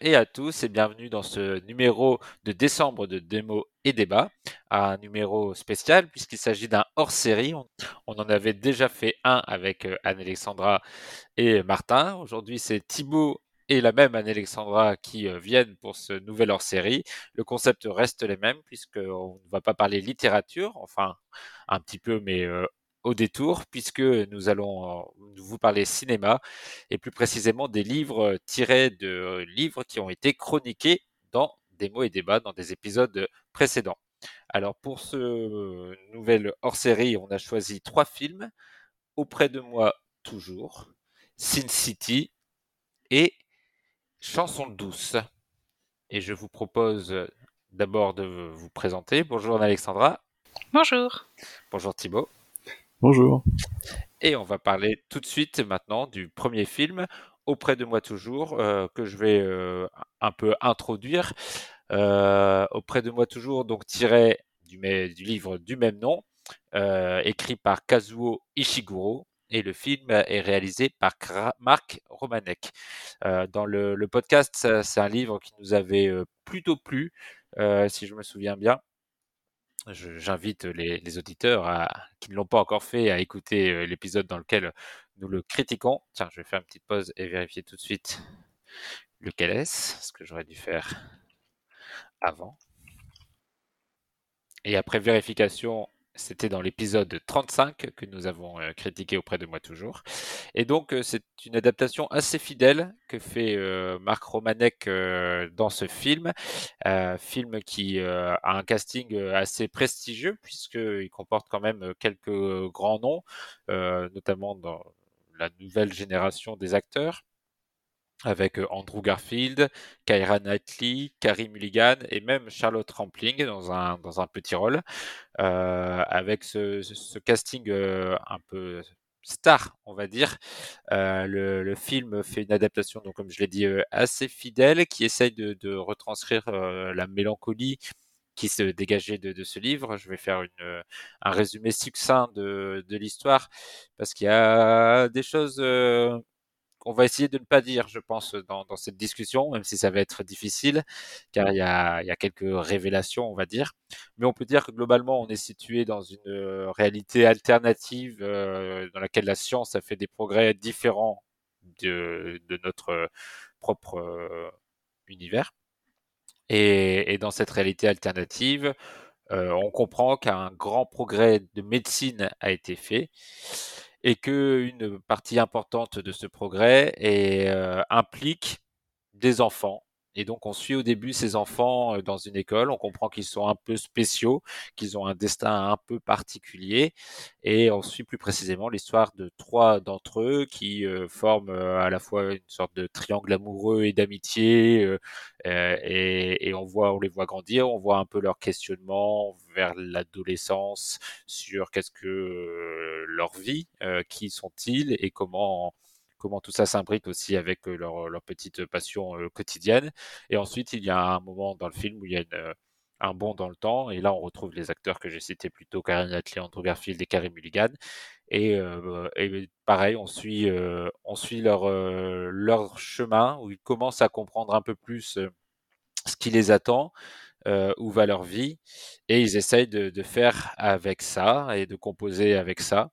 et à tous et bienvenue dans ce numéro de décembre de Démo et Débat, un numéro spécial puisqu'il s'agit d'un hors-série. On, en avait déjà fait un avec euh, Anne-Alexandra et Martin. Aujourd'hui, c'est Thibaut et la même Anne-Alexandra qui euh, viennent pour ce nouvel hors-série. Le concept reste le même puisqu'on ne va pas parler littérature, enfin un petit peu, mais euh, au détour, puisque nous allons vous parler cinéma, et plus précisément des livres tirés de livres qui ont été chroniqués dans des mots et débats dans des épisodes précédents. Alors pour ce nouvel hors-série, on a choisi trois films. Auprès de moi, toujours, Sin City et Chanson douce. Et je vous propose d'abord de vous présenter. Bonjour Alexandra. Bonjour. Bonjour Thibault. Bonjour. Et on va parler tout de suite maintenant du premier film, Auprès de moi toujours, euh, que je vais euh, un peu introduire. Euh, Auprès de moi toujours, donc tiré du, livre du même nom, écrit par Kazuo Ishiguro. Et le film est réalisé par Marc Romanek. dans le podcast, c'est un livre qui nous avait plutôt plu, si je me souviens bien j'invite les, auditeurs qui ne l'ont pas encore fait à écouter euh, l'épisode dans lequel nous le critiquons. Tiens, je vais faire une petite pause et vérifier tout de suite lequel est-ce, ce que j'aurais dû faire avant. Et après vérification, c'était dans l'épisode 35 que nous avons euh, critiqué auprès de moi toujours. Et donc, euh, c'est une adaptation assez fidèle que fait euh, Marc Romanek dans ce film. film qui a un casting assez prestigieux, puisqu'il comporte quand même quelques grands noms, notamment dans la nouvelle génération des acteurs avec Andrew Garfield, Kyra Knightley, Carrie Mulligan et même Charlotte Rampling dans un, dans un petit rôle, euh, avec ce, ce, casting euh, un peu star, on va dire. Euh, le, le, film fait une adaptation, donc comme je l'ai dit, assez fidèle, qui essaye de, de retranscrire la mélancolie qui se dégageait de, de, ce livre. Je vais faire une, un résumé succinct de, de l'histoire parce qu'il y a des choses on va essayer de ne pas dire, je pense, dans, cette discussion, même si ça va être difficile, car il y, a, quelques révélations, on va dire. Mais on peut dire que globalement, on est situé dans une euh, réalité alternative euh, dans laquelle la science a fait des progrès différents de, notre propre euh, univers. Et, dans cette réalité alternative, on comprend qu'un grand progrès de médecine a été fait et qu'une partie importante de ce progrès euh, implique des enfants et donc, on suit au début ces enfants euh, dans une école. On comprend qu'ils sont un peu spéciaux, qu'ils ont un destin un peu particulier. Et on suit plus précisément l'histoire de trois d'entre eux qui euh, forment euh, à la fois une sorte de triangle amoureux et d'amitié. et, on voit, on les voit grandir. On voit un peu leur questionnement vers l'adolescence sur qu'est-ce que leur vie, qui sont-ils et comment comment tout ça s'imbrique aussi avec leur, petite passion quotidienne. Et ensuite, il y a un moment dans le film où il y a un bond dans le temps, et là on retrouve les acteurs que j'ai cités plus tôt, Karen Atley, Andrew Garfield et Carrie Mulligan. Et, et pareil, on suit, on suit leur, leur chemin où ils commencent à comprendre un peu plus ce qui les attend, où va leur vie, et ils essayent de, de, faire avec ça et de composer avec ça.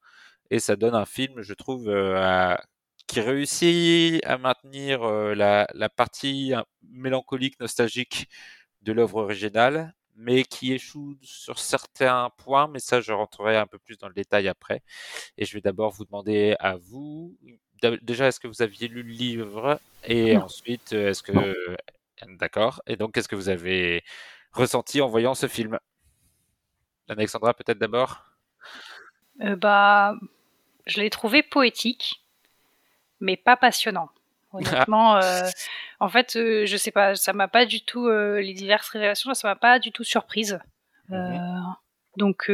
Et ça donne un film, je trouve, à, qui réussit à maintenir la, la, partie mélancolique, nostalgique de l'œuvre originale, mais qui échoue sur certains points, mais ça je rentrerai un peu plus dans le détail après. Et je vais d'abord vous demander à vous, déjà est-ce que vous aviez lu le livre Et ensuite, est-ce que... D'accord. Et donc, qu'est-ce que vous avez ressenti en voyant ce film? Alexandra, peut-être d'abord? Euh, bah, Je l'ai trouvé poétique mais pas passionnant. Honnêtement, euh, en fait, euh, je sais pas, ça m'a pas du tout euh, les diverses révélations, ça m'a pas du tout surprise. Mhm. donc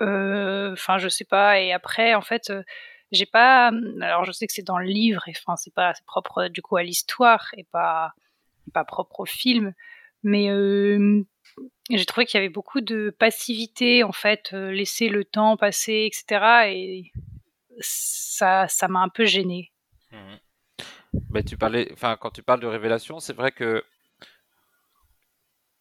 Enfin, je sais pas. Et après, en fait, j'ai pas. Alors, je sais que c'est dans le livre, et enfin, c'est pas propre du coup à l'histoire et pas pas propre au film, mais j'ai trouvé qu'il y avait beaucoup de passivité, en fait, laisser le temps passer, etc. Et ça, ça m'a un peu gêné. Mmh. Mais tu parlais, enfin, quand tu parles de révélation, c'est vrai que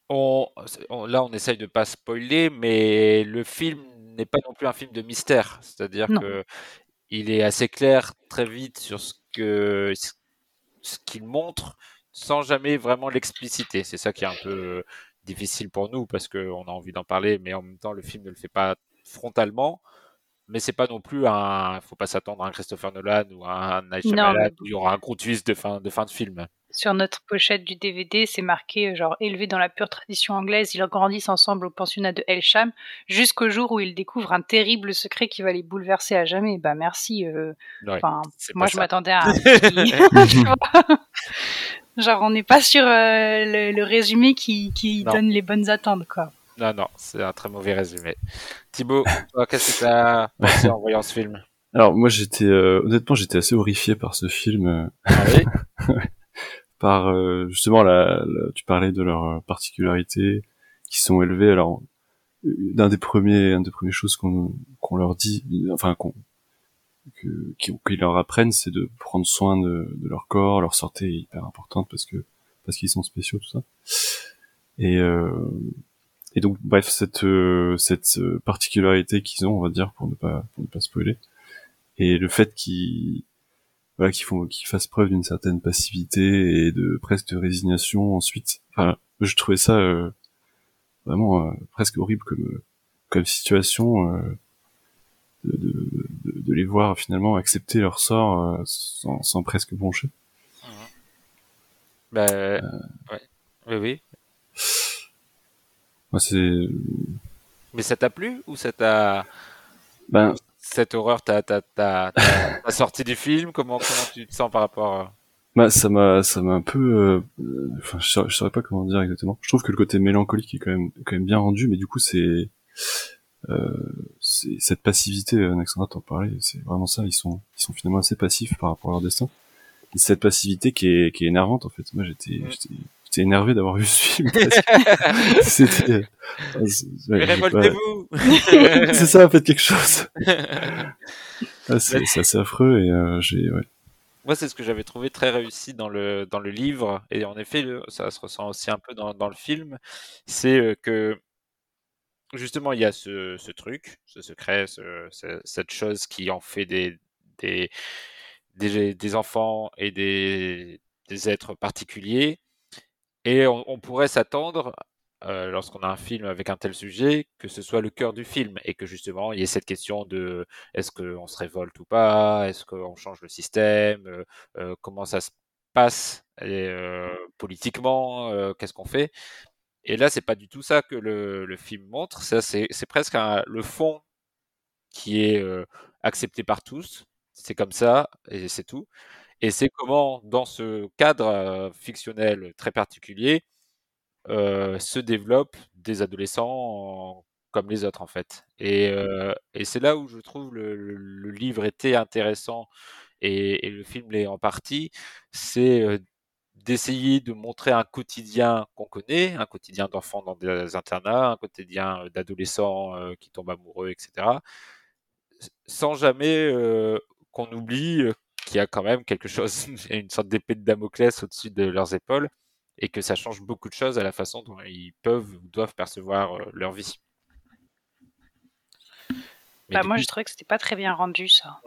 on, là, on essaye de pas spoiler, mais le film n'est pas non plus un film de mystère. C'est-à-dire que il est assez clair très vite sur ce que ce qu'il montre, sans jamais vraiment l'expliciter. C'est ça qui est un peu difficile pour nous parce qu'on a envie d'en parler, mais en même temps, le film ne le fait pas frontalement mais c'est pas non plus un. Faut pas s'attendre à un Christopher Nolan ou à un Shyamalan où il y aura un gros twist de fin de fin de film. Sur notre pochette du DVD, c'est marqué genre élevé dans la pure tradition anglaise, ils grandissent ensemble au pensionnat de Elsham jusqu'au jour où ils découvrent un terrible secret qui va les bouleverser à jamais. Bah merci. Euh, moi je m'attendais à. Un... genre on n'est pas sur euh, le, résumé qui, qui donne les bonnes attentes quoi. Non, non, c'est un très mauvais résumé. Thibaut, qu'est-ce que tu as pensé en voyant ce film? Alors, moi, j'étais, euh, honnêtement, j'étais assez horrifié par ce film. Ah par, euh, justement, la, tu parlais de leurs particularités qui sont élevées. Alors, d'un des premiers, un des premières choses qu'on qu'on leur dit, enfin, qu'on qu'ils leur apprennent, c'est de prendre soin de, de, leur corps, leur santé est hyper importante parce que parce qu'ils sont spéciaux, tout ça. Et euh, et donc, bref, cette euh, cette euh, particularité qu'ils ont, on va dire, pour ne pas pour ne pas spoiler, et le fait qu'ils voilà, qu'ils font qu'ils fassent preuve d'une certaine passivité et de presque résignation ensuite. Enfin, je trouvais ça euh, vraiment presque horrible comme comme situation de, de, de, les voir finalement accepter leur sort sans, sans presque broncher. Mmh. Bah, ouais. Oui, oui. Moi, c'est. Mais ça t'a plu ou ça t'a. Ben. Cette horreur t'a sorti du film? Comment, comment tu te sens par rapport à... Bah, ça m'a, ça m'a un peu, euh, enfin, je, saurais, saurais pas comment dire exactement. Je trouve que le côté mélancolique est quand même, quand même bien rendu, mais du coup, c'est, euh, c'est cette passivité, Alexandra t'en parlait, c'est vraiment ça. Ils sont, ils sont finalement assez passifs par rapport à leur destin. Et cette passivité qui est, qui est énervante en fait. Moi, j'étais, mm. j'étais, j'étais énervé d'avoir vu ce film. C'était. Révoltez-vous. c'est ça, faites quelque chose. Ah, c'est assez affreux et euh, j'ai. Ouais. Moi, c'est ce que j'avais trouvé très réussi dans le dans le livre et en effet, ça se ressent aussi un peu dans, dans le film. C'est euh, que justement, il y a ce, ce truc, ce secret, ce, cette chose qui en fait des des, des, des enfants et des, des êtres particuliers et on, pourrait s'attendre, euh, lorsqu'on a un film avec un tel sujet, que ce soit le cœur du film et que justement il y ait cette question de est-ce qu'on se révolte ou pas, est-ce qu'on change le système, euh, euh, comment ça se passe? Politiquement, qu'est-ce qu'on fait? Et là, c'est pas du tout ça que le, film montre. Ça, c'est presque le fond qui est accepté par tous. C'est comme ça et c'est tout. Et c'est comment, dans ce cadre fictionnel très particulier, se développent des adolescents comme les autres en fait. Et, et c'est là où je trouve le, le, livre était intéressant et, et le film l'est en partie, c'est d'essayer de montrer un quotidien qu'on connaît, un quotidien d'enfants dans des internats, un quotidien d'adolescents qui tombent amoureux, etc. Sans jamais qu'on oublie qu'il y a quand même quelque chose, une sorte d'épée de Damoclès au-dessus de leurs épaules, et que ça change beaucoup de choses à la façon dont ils peuvent ou doivent percevoir euh, leur vie. Bah, moi, je trouvais que c'était pas très bien rendu, ça.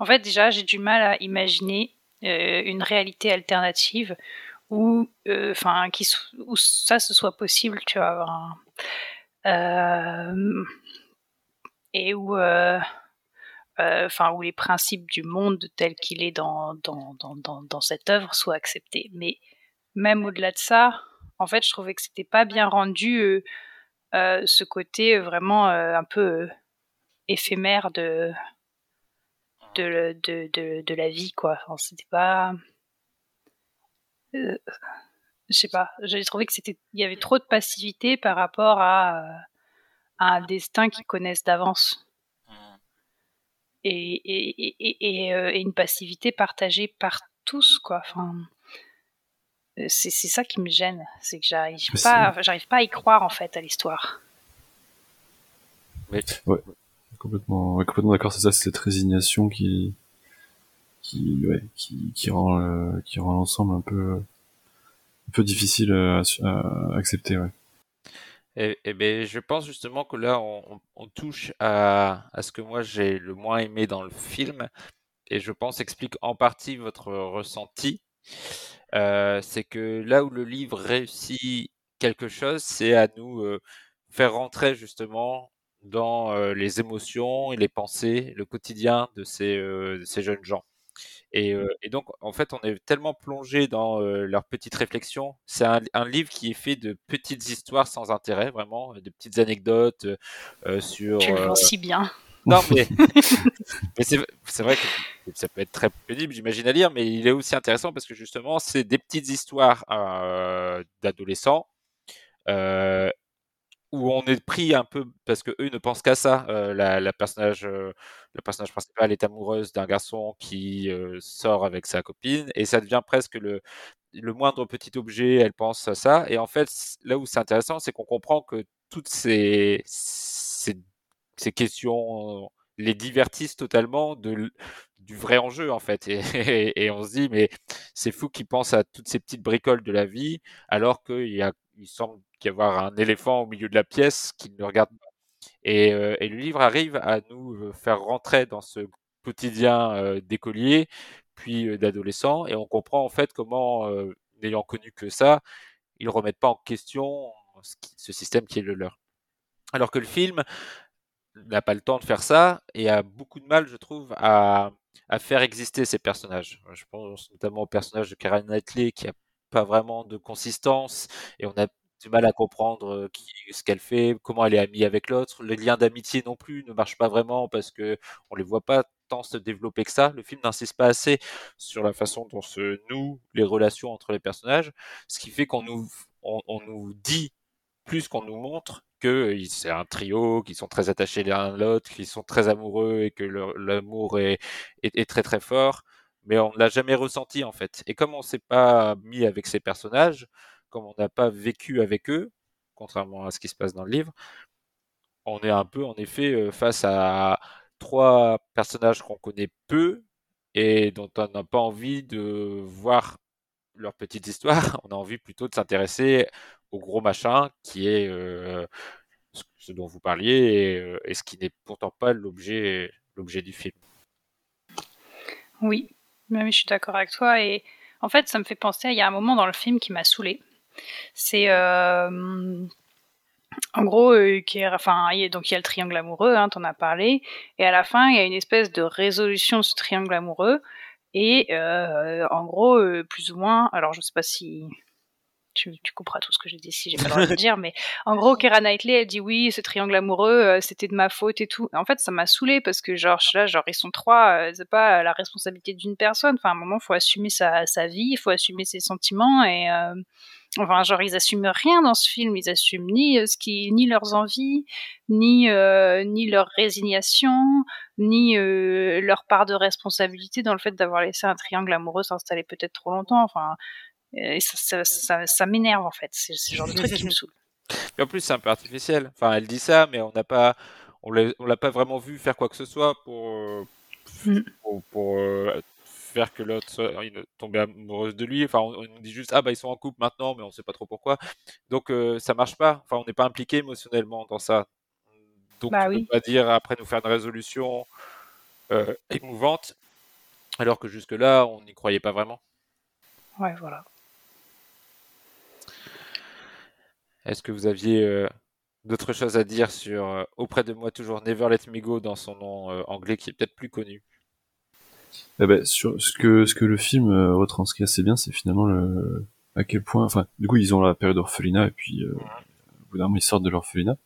En fait, déjà, j'ai du mal à imaginer euh, une réalité alternative où, euh, enfin, où ça ce soit possible, tu vois. et où enfin où les principes du monde tel qu'il est dans, dans, dans, dans, cette œuvre soient acceptés. Mais même au-delà de ça, en fait, je trouvais que c'était pas bien rendu euh, euh, ce côté vraiment un peu éphémère de de, de, de, de, la vie, quoi. c'était pas. je sais pas, j'ai trouvé que c'était, il y avait trop de passivité par rapport à un destin qu'ils connaissent d'avance. Mmh. Et, et, et, et, une passivité partagée par tous, quoi. Enfin, c'est ça qui me gêne, c'est que j'arrive pas, j'arrive pas à y croire en fait à l'histoire. Ouais, complètement, complètement d'accord. C'est ça, c'est cette résignation qui, qui, ouais, qui, qui rend, euh, qui rend l'ensemble un peu, un peu difficile à, accepter, ouais. Et ben, je pense justement que là, on, on touche à, à, ce que moi j'ai le moins aimé dans le film, et je pense explique en partie votre ressenti. Euh, c'est que là où le livre réussit quelque chose, c'est à nous euh, faire rentrer justement dans euh, les émotions et les pensées, le quotidien de ces, de ces jeunes gens. Et, et, donc, en fait, on est tellement plongé dans leurs petites réflexions. C'est un, un, livre qui est fait de petites histoires sans intérêt, vraiment, de petites anecdotes sur. Tu le si bien. Non, mais, mais c'est vrai que ça peut être très pénible, j'imagine, à lire, mais il est aussi intéressant parce que justement, c'est des petites histoires d'adolescents où on est pris un peu parce que eux ne pensent qu'à ça. Euh, la, la, personnage, euh, le personnage principal est amoureuse d'un garçon qui euh, sort avec sa copine et ça devient presque le, le moindre petit objet, elle pense à ça. Et en fait, là où c'est intéressant, c'est qu'on comprend que toutes ces, ces ces questions les divertissent totalement de, du vrai enjeu en fait. Et, et, on se dit mais c'est fou qu'ils pensent à toutes ces petites bricoles de la vie alors qu'il y a, il semble y avoir un éléphant au milieu de la pièce qui ne regarde pas. Et, euh, et, le livre arrive à nous euh, faire rentrer dans ce quotidien euh, d'écolier puis d'adolescent et on comprend en fait comment, n'ayant connu que ça, ils remettent pas en question ce, ce système qui est le leur. Alors que le film n'a pas le temps de faire ça et a beaucoup de mal, je trouve, à, à faire exister ces personnages. Je pense notamment au personnage de Karen Knightley qui a pas vraiment de consistance et on a du mal à comprendre qui, ce qu'elle fait, comment elle est amie avec l'autre. Le lien d'amitié non plus ne marche pas vraiment parce que on les voit pas tant se développer que ça. Le film n'insiste pas assez sur la façon dont se nouent les relations entre les personnages, ce qui fait qu'on nous, on, nous dit plus qu'on nous montre que c'est un trio, qui sont très attachés l'un à l'autre, qui sont très amoureux et que l'amour est, est, très très fort, mais on ne l'a jamais ressenti en fait. Et comme on s'est pas mis avec ces personnages, comme on n'a pas vécu avec eux, contrairement à ce qui se passe dans le livre, on est un peu en effet euh, face à trois personnages qu'on connaît peu et dont on n'a pas envie de voir leur petite histoire, on a envie plutôt de s'intéresser au gros machin qui est euh, ce dont vous parliez euh, et, ce qui n'est pourtant pas l'objet l'objet du film. Oui, mais je suis d'accord avec toi et en fait ça me fait penser il y a un moment dans le film qui m'a saoulé. C'est euh, en gros, qui est, enfin, il y a, donc il y a le triangle amoureux, hein, t'en as parlé, et à la fin, il y a une espèce de résolution de ce triangle amoureux, et en gros, plus ou moins, alors je sais pas si tu, tu couperas tout ce que j'ai dit si j'ai pas le droit de le dire, mais en gros, Kera Knightley, elle dit oui, ce triangle amoureux, euh, c'était de ma faute et tout. En fait, ça m'a saoulé parce que genre là, genre ils sont trois, euh, c'est pas la responsabilité d'une personne. Enfin, à un moment, faut assumer sa, sa vie, il faut assumer ses sentiments et euh, enfin, genre ils assument rien dans ce film, ils assument ni ce qui, ni leurs envies, ni ni leur résignation, ni leur part de responsabilité dans le fait d'avoir laissé un triangle amoureux s'installer peut-être trop longtemps. Enfin, et ça, ça, ça, m'énerve en fait. C'est ce genre de truc qui me saoule. Et en plus, c'est un peu artificiel. Enfin, elle dit ça, mais on n'a pas, on l'a pas vraiment vu faire quoi que ce soit pour, euh, mm. pour, euh, faire que l'autre tombe amoureuse de lui. Enfin, on, nous dit juste ah bah ils sont en couple maintenant, mais on sait pas trop pourquoi. Donc euh, ça marche pas. Enfin, on n'est pas impliqué émotionnellement dans ça. Donc bah, on oui. peut pas dire après nous faire une résolution émouvante, alors que jusque là on n'y croyait pas vraiment. Ouais, voilà. Est-ce que vous aviez euh, d'autres choses à dire sur euh, Auprès de moi toujours Never Let Me Go dans son nom euh, anglais qui est peut-être plus connu? Eh ben, sur ce que ce que le film retranscrit assez bien, c'est finalement le à quel point, enfin, du coup, ils ont la période orphelinat et puis au bout d'un moment ils sortent de l'orphelinat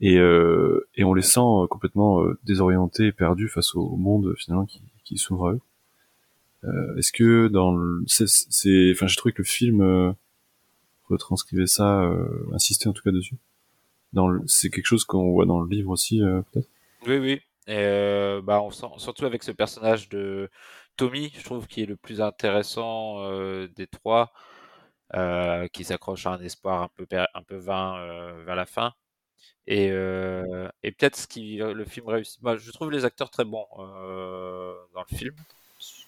et et on les sent complètement désorientés et perdus face au monde finalement qui, qui s'ouvre à eux. Est-ce que dans le, c'est, enfin, j'ai trouvé que le film retranscrivait ça, euh, insister en tout cas dessus. dans c'est quelque chose qu'on voit dans le livre aussi, peut-être? Oui, oui. Et bah, on sent, surtout avec ce personnage de Tommy, je trouve qu'il est le plus intéressant des trois, qui s'accroche à un espoir un peu, un peu vain vers la fin. Et, et peut-être ce qui le film réussit. Moi, je trouve les acteurs très bons dans le film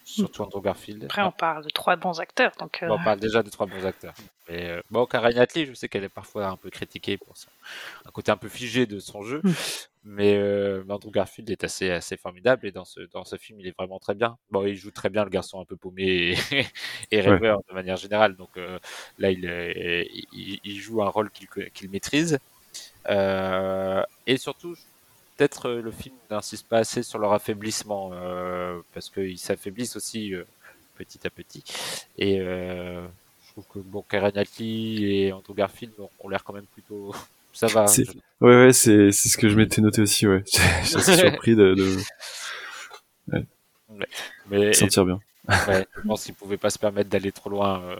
surtout Andrew Garfield. Après, on parle de trois bons acteurs. Donc, on parle déjà de trois bons acteurs. Mais euh, bon, Karen je sais qu'elle est parfois un peu critiquée pour un côté un peu figé de son jeu. Mais euh, Andrew Garfield est assez, assez formidable et dans ce, dans ce film, il est vraiment très bien. Bon, il joue très bien le garçon un peu paumé et, rêveur de manière générale. Donc euh, là, il, il, joue un rôle qu'il maîtrise. et surtout, peut-être le film n'insiste pas assez sur leur affaiblissement parce qu'ils s'affaiblissent aussi petit à petit. Et que bon, Karen et Andrew Garfield ont l'air quand même plutôt. Ça va. Ouais, ouais, c'est, c'est ce que je m'étais noté aussi, ouais. Je suis surpris de. de... Ouais. ouais. Mais, sentir bien. Ouais, je pense qu'ils pouvaient pas se permettre d'aller trop loin euh,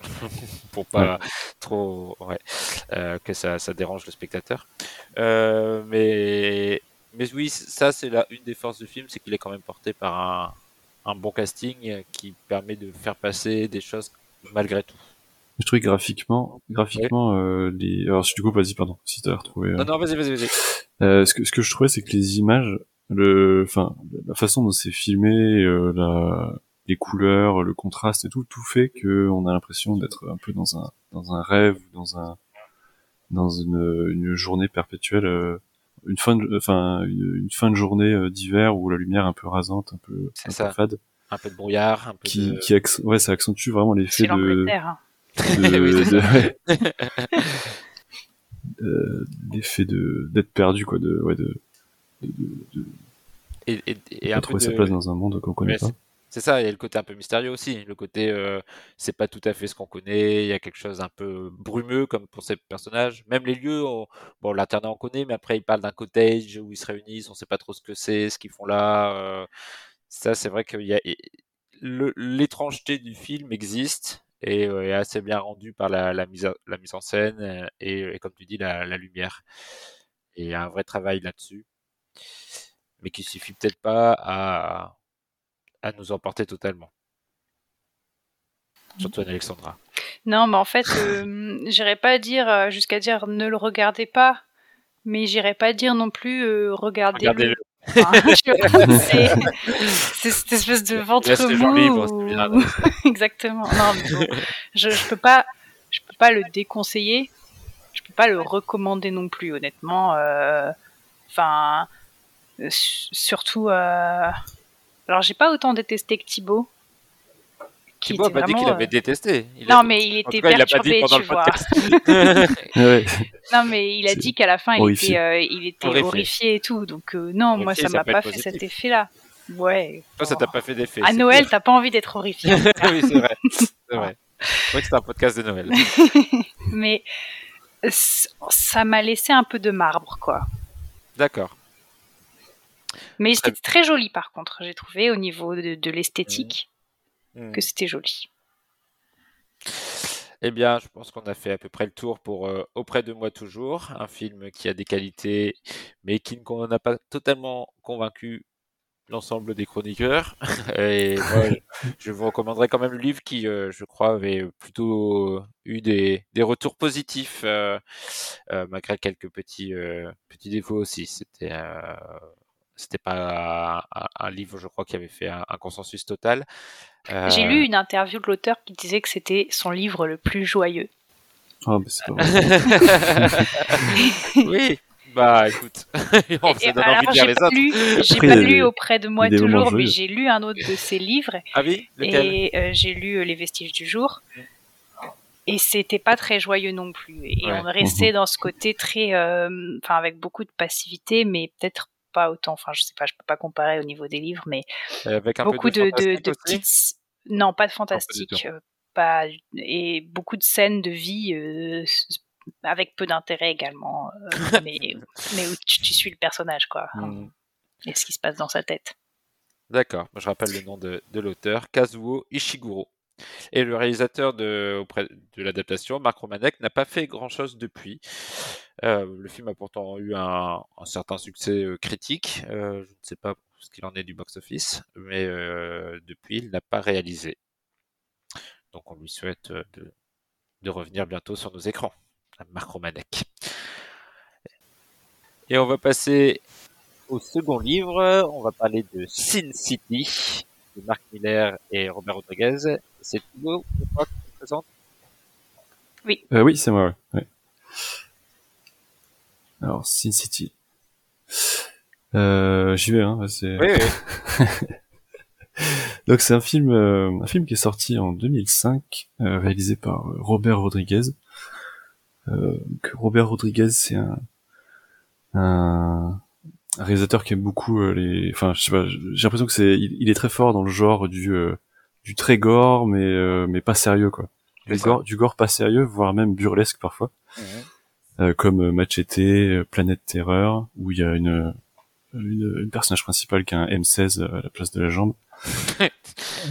pour pas trop ouais, euh, que ça, ça dérange le spectateur. Euh, mais mais oui, ça c'est la une des forces du film, c'est qu'il est quand même porté par un, un bon casting qui permet de faire passer des choses malgré tout. Je trouvais graphiquement, graphiquement, euh, les. Alors, du coup, vas-y, pardon, si t'as retrouvé. Euh, non, non, vas-y, vas-y, vas-y. Euh, ce que ce que je trouvais, c'est que les images, le, enfin, la façon dont c'est filmé, euh, la, les couleurs, le contraste et tout, tout fait que on a l'impression d'être un peu dans un dans un rêve, dans un dans une, une journée perpétuelle, euh, une fin, de, enfin, une, fin de journée d'hiver où la lumière est un peu rasante, un peu, un peu fade un peu de brouillard, un peu qui, de... qui ouais, ça accentue vraiment l'effet de, hein. De, l'effet de d'être perdu quoi, de ouais de, de, de et, et, et un trouver sa place dans un monde qu'on connaît pas. C'est ça, il y a le côté un peu mystérieux aussi. Le côté, euh, c'est pas tout à fait ce qu'on connaît. Il y a quelque chose un peu brumeux comme pour ces personnages. Même les lieux, bon, l'internat on connaît, mais après ils parlent d'un cottage où ils se réunissent. On sait pas trop ce que c'est, ce qu'ils font là. Euh, ça, c'est vrai qu'il y a l'étrangeté du film existe et euh, est assez bien rendue par la, mise, la mise en scène euh, et, comme tu dis, la, lumière. Et il y a un vrai travail là-dessus, mais qui suffit peut-être pas à, à nous emporter totalement. Surtout Alexandra. Non, mais en fait, euh, j'irais pas dire jusqu'à dire ne le regardez pas, mais j'irais pas dire non plus regardez-le. regardez c'est cette espèce de ventre mou. Exactement. Non, je, je peux pas, je peux pas le déconseiller. Je peux pas le recommander non plus, honnêtement. Euh, enfin, euh, surtout. Euh... Alors, j'ai pas autant détesté que Thibaut. Thibaut a pas dit qu'il avait détesté. non, mais il était perturbé, tu vois. Non, mais il a dit qu'à la fin, il était, euh, il était horrifié. et tout. Donc, euh, non, moi, ça m'a pas fait cet effet-là. Ouais. Toi, ça t'a pas fait d'effet. À Noël, t'as pas envie d'être horrifié. oui, c'est vrai. C'est vrai. Oui, c'est un podcast de Noël. mais ça m'a laissé un peu de marbre, quoi. D'accord. Mais c'était très joli, par contre, j'ai trouvé, au niveau de, l'esthétique. Hmm. que c'était joli. Eh bien, je pense qu'on a fait à peu près le tour pour euh, Auprès de moi toujours, un film qui a des qualités, mais qui n'a pas totalement convaincu l'ensemble des chroniqueurs. Et je vous recommanderais quand même le livre qui, euh, je crois, avait plutôt eu des, retours positifs, euh, malgré quelques petits, petits défauts aussi. C'était c'était pas un, livre, je crois, qui avait fait un, consensus total. J'ai lu une interview de l'auteur qui disait que c'était son livre le plus joyeux. Ah, mais c'est pas vrai. oui, bah écoute, on et, alors, j'ai pas, lu, j'ai pas lu auprès de moi toujours, mais j'ai lu un autre de ses livres. Ah oui Et euh, j'ai lu euh, Les Vestiges du jour. Et c'était pas très joyeux non plus. Et on restait dans ce côté très, euh, enfin avec beaucoup de passivité, mais peut-être pas autant. Enfin, je sais pas, je peux pas comparer au niveau des livres, mais avec beaucoup de, de, petites. Non, pas de fantastique. Euh, pas, et beaucoup de scènes de vie euh, avec peu d'intérêt également, euh, mais, mais où tu, suis le personnage, quoi. Mmh. Et ce qui se passe dans sa tête. D'accord, je rappelle le nom de, de l'auteur, Kazuo Ishiguro. Et le réalisateur de, auprès de l'adaptation, Marc Romanek, n'a pas fait grand-chose depuis. Le film a pourtant eu un, certain succès critique. je ne sais pas ce qu'il en est du box-office, mais depuis, il n'a pas réalisé. Donc on lui souhaite de, de revenir bientôt sur nos écrans. Marc Romanek. Et on va passer au second livre. On va parler de Sin City de Marc Miller et Robert Rodriguez. C'est Thibaut, je crois, qui te présente? Oui. Euh, oui, c'est moi, ouais. Alors, Sin City. Euh, j'y vais, hein. Oui, oui. Donc c'est un film, euh, un film qui est sorti en 2005, euh, réalisé par Robert Rodriguez. Robert Rodriguez, c'est un, un, réalisateur qui aime beaucoup les, enfin, je sais pas, j'ai l'impression que c'est, il, est très fort dans le genre du, du très gore, mais mais pas sérieux quoi. Du gore, du gore pas sérieux, voire même burlesque parfois. Comme Machete, Planète Terreur, où il y a une, une, une personnage principal qui a un M16 à la place de la jambe.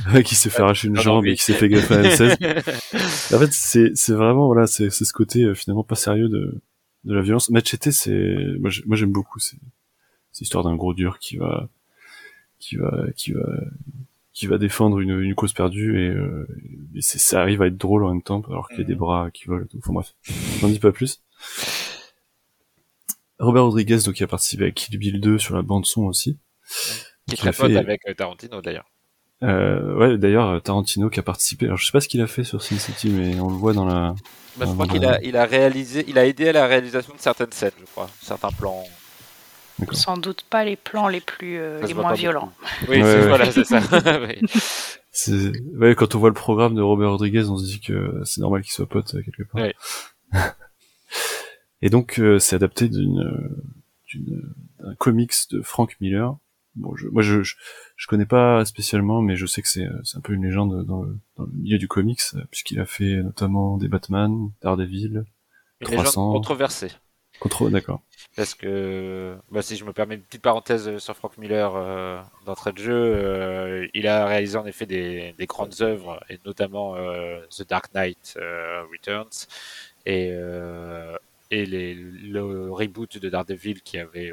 qui s'est fait arracher une jambe et qui s'est fait greffer un 16 en fait, c'est c'est vraiment voilà, c'est c'est ce côté euh, finalement pas sérieux de de la violence. Machete, c'est moi j'aime beaucoup. C'est c'est l'histoire d'un gros dur qui va qui va qui va qui va défendre une, une cause perdue et, euh, et ça arrive à être drôle en même temps alors qu'il y a des mhm. bras qui volent et tout. Enfin bref, j'en dis pas plus. Robert Rodriguez donc qui a participé à Kill Bill 2 sur la bande son aussi. Qui très pote avec euh, Tarantino d'ailleurs. Euh, ouais, d'ailleurs Tarantino qui a participé. Alors je sais pas ce qu'il a fait sur Sin City, mais on le voit dans la. Bah, je crois qu'il a, il a réalisé, il a aidé à la réalisation de certaines scènes, je crois, certains plans. Sans doute pas les plans les plus, euh, les moins violents. Oui, c'est, voilà, c'est ça. c'est... Ouais, quand on voit le programme de Robert Rodriguez, on se dit que c'est normal qu'il soit pote quelque part. Et donc, c'est adapté d'une, d'une, d'un comics de Frank Miller bon, je, moi je, je, connais pas spécialement, mais je sais que c'est c'est un peu une légende dans le, dans le milieu du comics, puisqu'il a fait notamment des Batman, Daredevil, une 300. controversée. Contre, d'accord. Parce que, bah, si je me permets une petite parenthèse sur Frank Miller euh, d'entrée de jeu, euh, il a réalisé en effet des, des grandes œuvres, et notamment euh, The Dark Knight euh, Returns, et, euh, et les, le reboot de Daredevil qui avait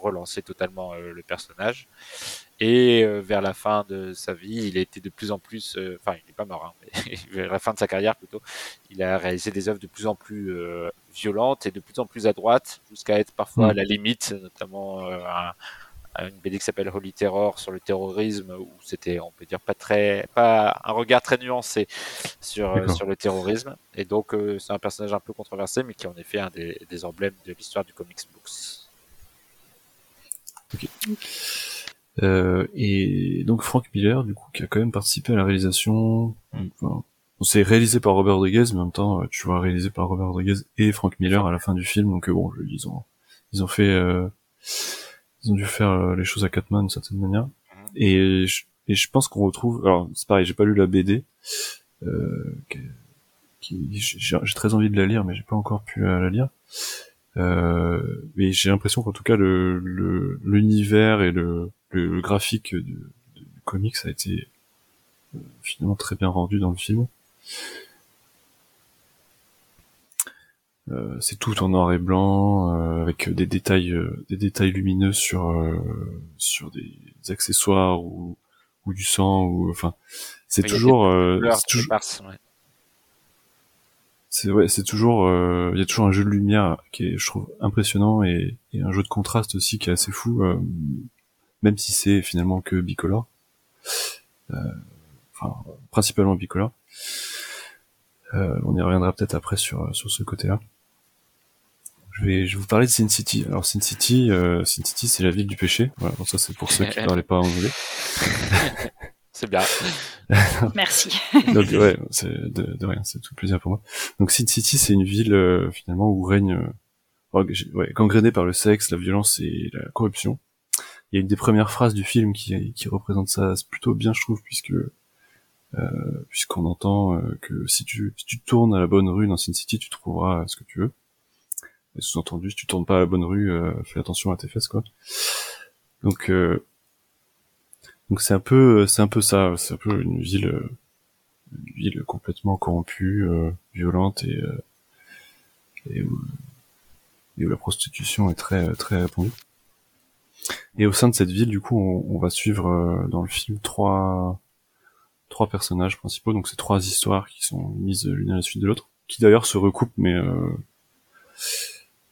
relancer totalement euh, le personnage. Et euh, vers la fin de sa vie, il a été de plus en plus, euh, enfin, il n'est pas mort, hein, mais vers la fin de sa carrière plutôt, il a réalisé des œuvres de plus en plus violentes et de plus en plus à droite, jusqu'à être parfois à mm. la limite, notamment une BD qui s'appelle Holy Terror sur le terrorisme où c'était on peut dire pas très pas un regard très nuancé sur sur le terrorisme et donc c'est un personnage un peu controversé mais qui est en effet un des, des emblèmes de l'histoire du comics books. Euh, et donc Frank Miller, du coup, qui a quand même participé à la réalisation. Enfin, c'est réalisé par Robert Rodriguez, mais en même temps, euh, tu vois, réalisé par Robert Rodriguez et Frank Miller à la fin du film. Donc euh, bon, ils ont, ils ont fait, euh, ils ont dû faire les choses à quatre mains d'une certaine manière. Mhm. Et je, et je pense qu'on retrouve. Alors c'est pareil, j'ai pas lu la BD. Euh, j'ai très envie de la lire, mais j'ai pas encore pu la lire. Euh, mais j'ai l'impression qu'en tout cas le l'univers et le, le, graphique du, du comics a été euh, finalement très bien rendu dans le film. Euh, c'est tout en noir et blanc euh, avec des détails euh, des détails lumineux sur euh, sur des accessoires ou ou du sang ou enfin c'est toujours, toujours c'est ouais, c'est toujours, euh, il y a toujours un jeu de lumière qui est, je trouve, impressionnant et, et un jeu de contraste aussi qui est assez fou, euh, même si c'est finalement que bicolore, euh, enfin principalement bicolore. on y reviendra peut-être après sur sur ce côté-là. Je vais, je vais vous parler de Sin City. Alors Sin City, Sin City, c'est la ville du péché. Voilà, bon, ça c'est pour ceux qui parlaient pas anglais. C'est bien. Merci. Donc ouais, c'est de, rien, c'est tout plaisir pour moi. Donc Sin City, c'est une ville euh, finalement où règne euh, ouais, gangrénée par le sexe, la violence et la corruption. Il y a une des premières phrases du film qui, qui représente ça plutôt bien, je trouve, puisque euh, puisqu'on entend euh, que si tu si tu tournes à la bonne rue dans Sin City, tu trouveras ce que tu veux. Et sous-entendu, si tu tournes pas à la bonne rue, fais attention à tes fesses, quoi. Donc donc c'est un peu, c'est un peu ça, c'est un peu une ville, une ville complètement corrompue, euh, violente et, euh, et et où la prostitution est très très répandue. Et au sein de cette ville, du coup, on, on va suivre euh, dans le film trois trois personnages principaux. Donc c'est trois histoires qui sont mises l'une à la suite de l'autre, qui d'ailleurs se recoupent, mais euh,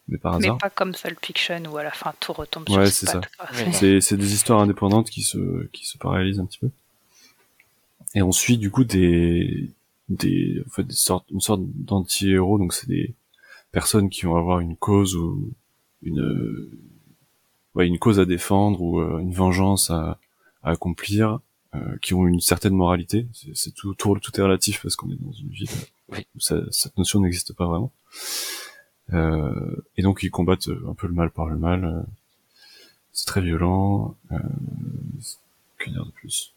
mais par hasard. Mais pas comme Pulp Fiction où à la fin tout retombe ouais, sur c'est ça. pattes, C'est c'est des histoires indépendantes qui se qui se paralysent un petit peu. Et on suit du coup des des en fait des sortes une sorte d'anti-héros donc c'est des personnes qui vont avoir une cause ou une ouais, une cause à défendre ou euh, une vengeance à, à accomplir euh, qui ont une certaine moralité c'est tout, tout tout est relatif parce qu'on est dans une ville Oui. où ça, cette notion n'existe pas vraiment et donc ils combattent un peu le mal par le mal. Euh, c'est très violent. Euh, que dire de plus?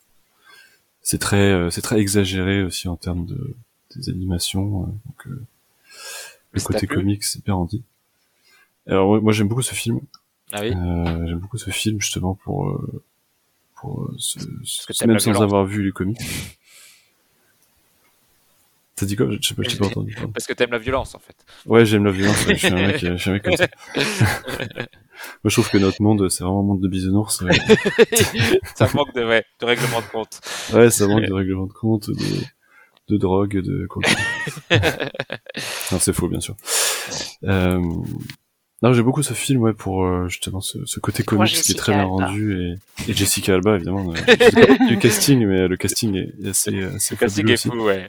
C'est très euh, c'est très exagéré aussi en termes de des animations euh, donc euh, le côté comique c'est hyper rendu alors moi j'aime beaucoup ce film. Ah oui? euh, j'aime beaucoup ce film justement pour euh, pour euh, ce, ce- même sans violence. avoir vu les comics T'as dit quoi? Je sais pas, je t'ai pas entendu. Parce que t'aimes la violence en fait. Ouais, j'aime la violence. ouais, je suis un mec, je suis un mec comme ça. Moi, je trouve que notre monde, c'est vraiment un monde de bisounours. ouais. ça manque de, ouais, de règlement de compte. Ouais, ça manque de règlement de compte, de, de drogue, de non, c'est faux, bien sûr. Euh, non, j'ai beaucoup ce film, ouais, pour euh, justement ce, ce côté comique qui est très bien Alba. rendu et, et Jessica Alba, évidemment. euh, je sais pas du casting, mais le casting est assez, assez Le casting est aussi. fou, ouais.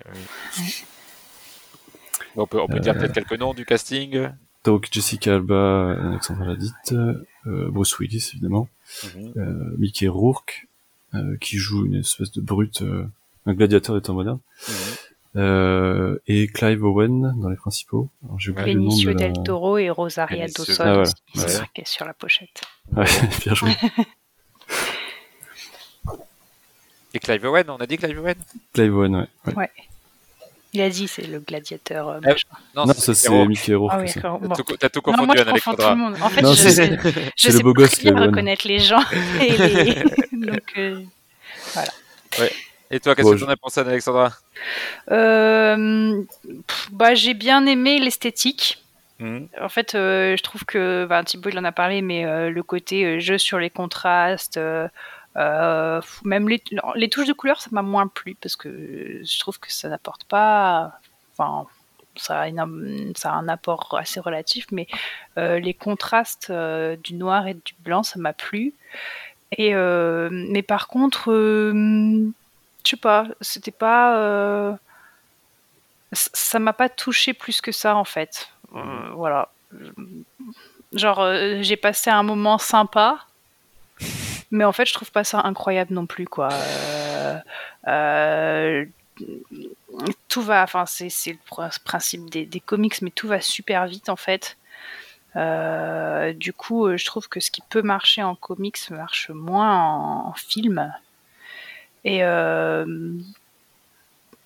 On peut, on peut dire peut-être quelques noms du casting. Donc Jessica Alba, Alexandra Laditte, euh, Bruce Willis, évidemment, Mhm. euh, Mickey Rourke, euh, qui joue une espèce de brute, euh, un gladiateur des temps modernes. Mhm. Euh, et Clive Owen dans les principaux. De Benicio la... del Toro et Rosaria Benicio Dawson Ah, aussi, voilà. c'est Ouais. qui est sur la pochette. Ouais, bien joué. Et Clive Owen, on a dit Clive Owen? Clive Owen, ouais. ouais. Il a dit c'est le gladiateur. euh, Ah. Non, ça c'est Mickey Rourke. Ah oui. T'as tout, confondu, tout Alexandra. le monde. En fait, Non, je, sais, le beau gosse, bien reconnaître les gens. Et les... Donc, euh, Et toi, qu'est-ce Bon, que t'en as pensé, Alexandra? Euh, pff, bah, j'ai bien aimé l'esthétique. Mhm. En fait, euh, je trouve que ben, Thibaut il en a parlé, mais euh, le côté euh, jeu sur les contrastes, euh, euh, même les, les touches de couleur, ça m'a moins plu parce que je trouve que ça n'apporte pas. Enfin, ça a, une- ça a un apport assez relatif, mais euh, les contrastes euh, du noir et du blanc, ça m'a plu. Et euh, mais par contre, euh, je sais pas, c'était pas. euh, ça m'a pas touché plus que ça en fait. Euh, voilà. Genre, euh, j'ai passé un moment sympa, mais en fait, je trouve pas ça incroyable non plus, quoi. Euh, euh, tout va, enfin, c'est c'est le pr- principe des, des comics, mais tout va super vite en fait. Euh, du coup, je trouve que ce qui peut marcher en comics marche moins en, en film. Et, euh,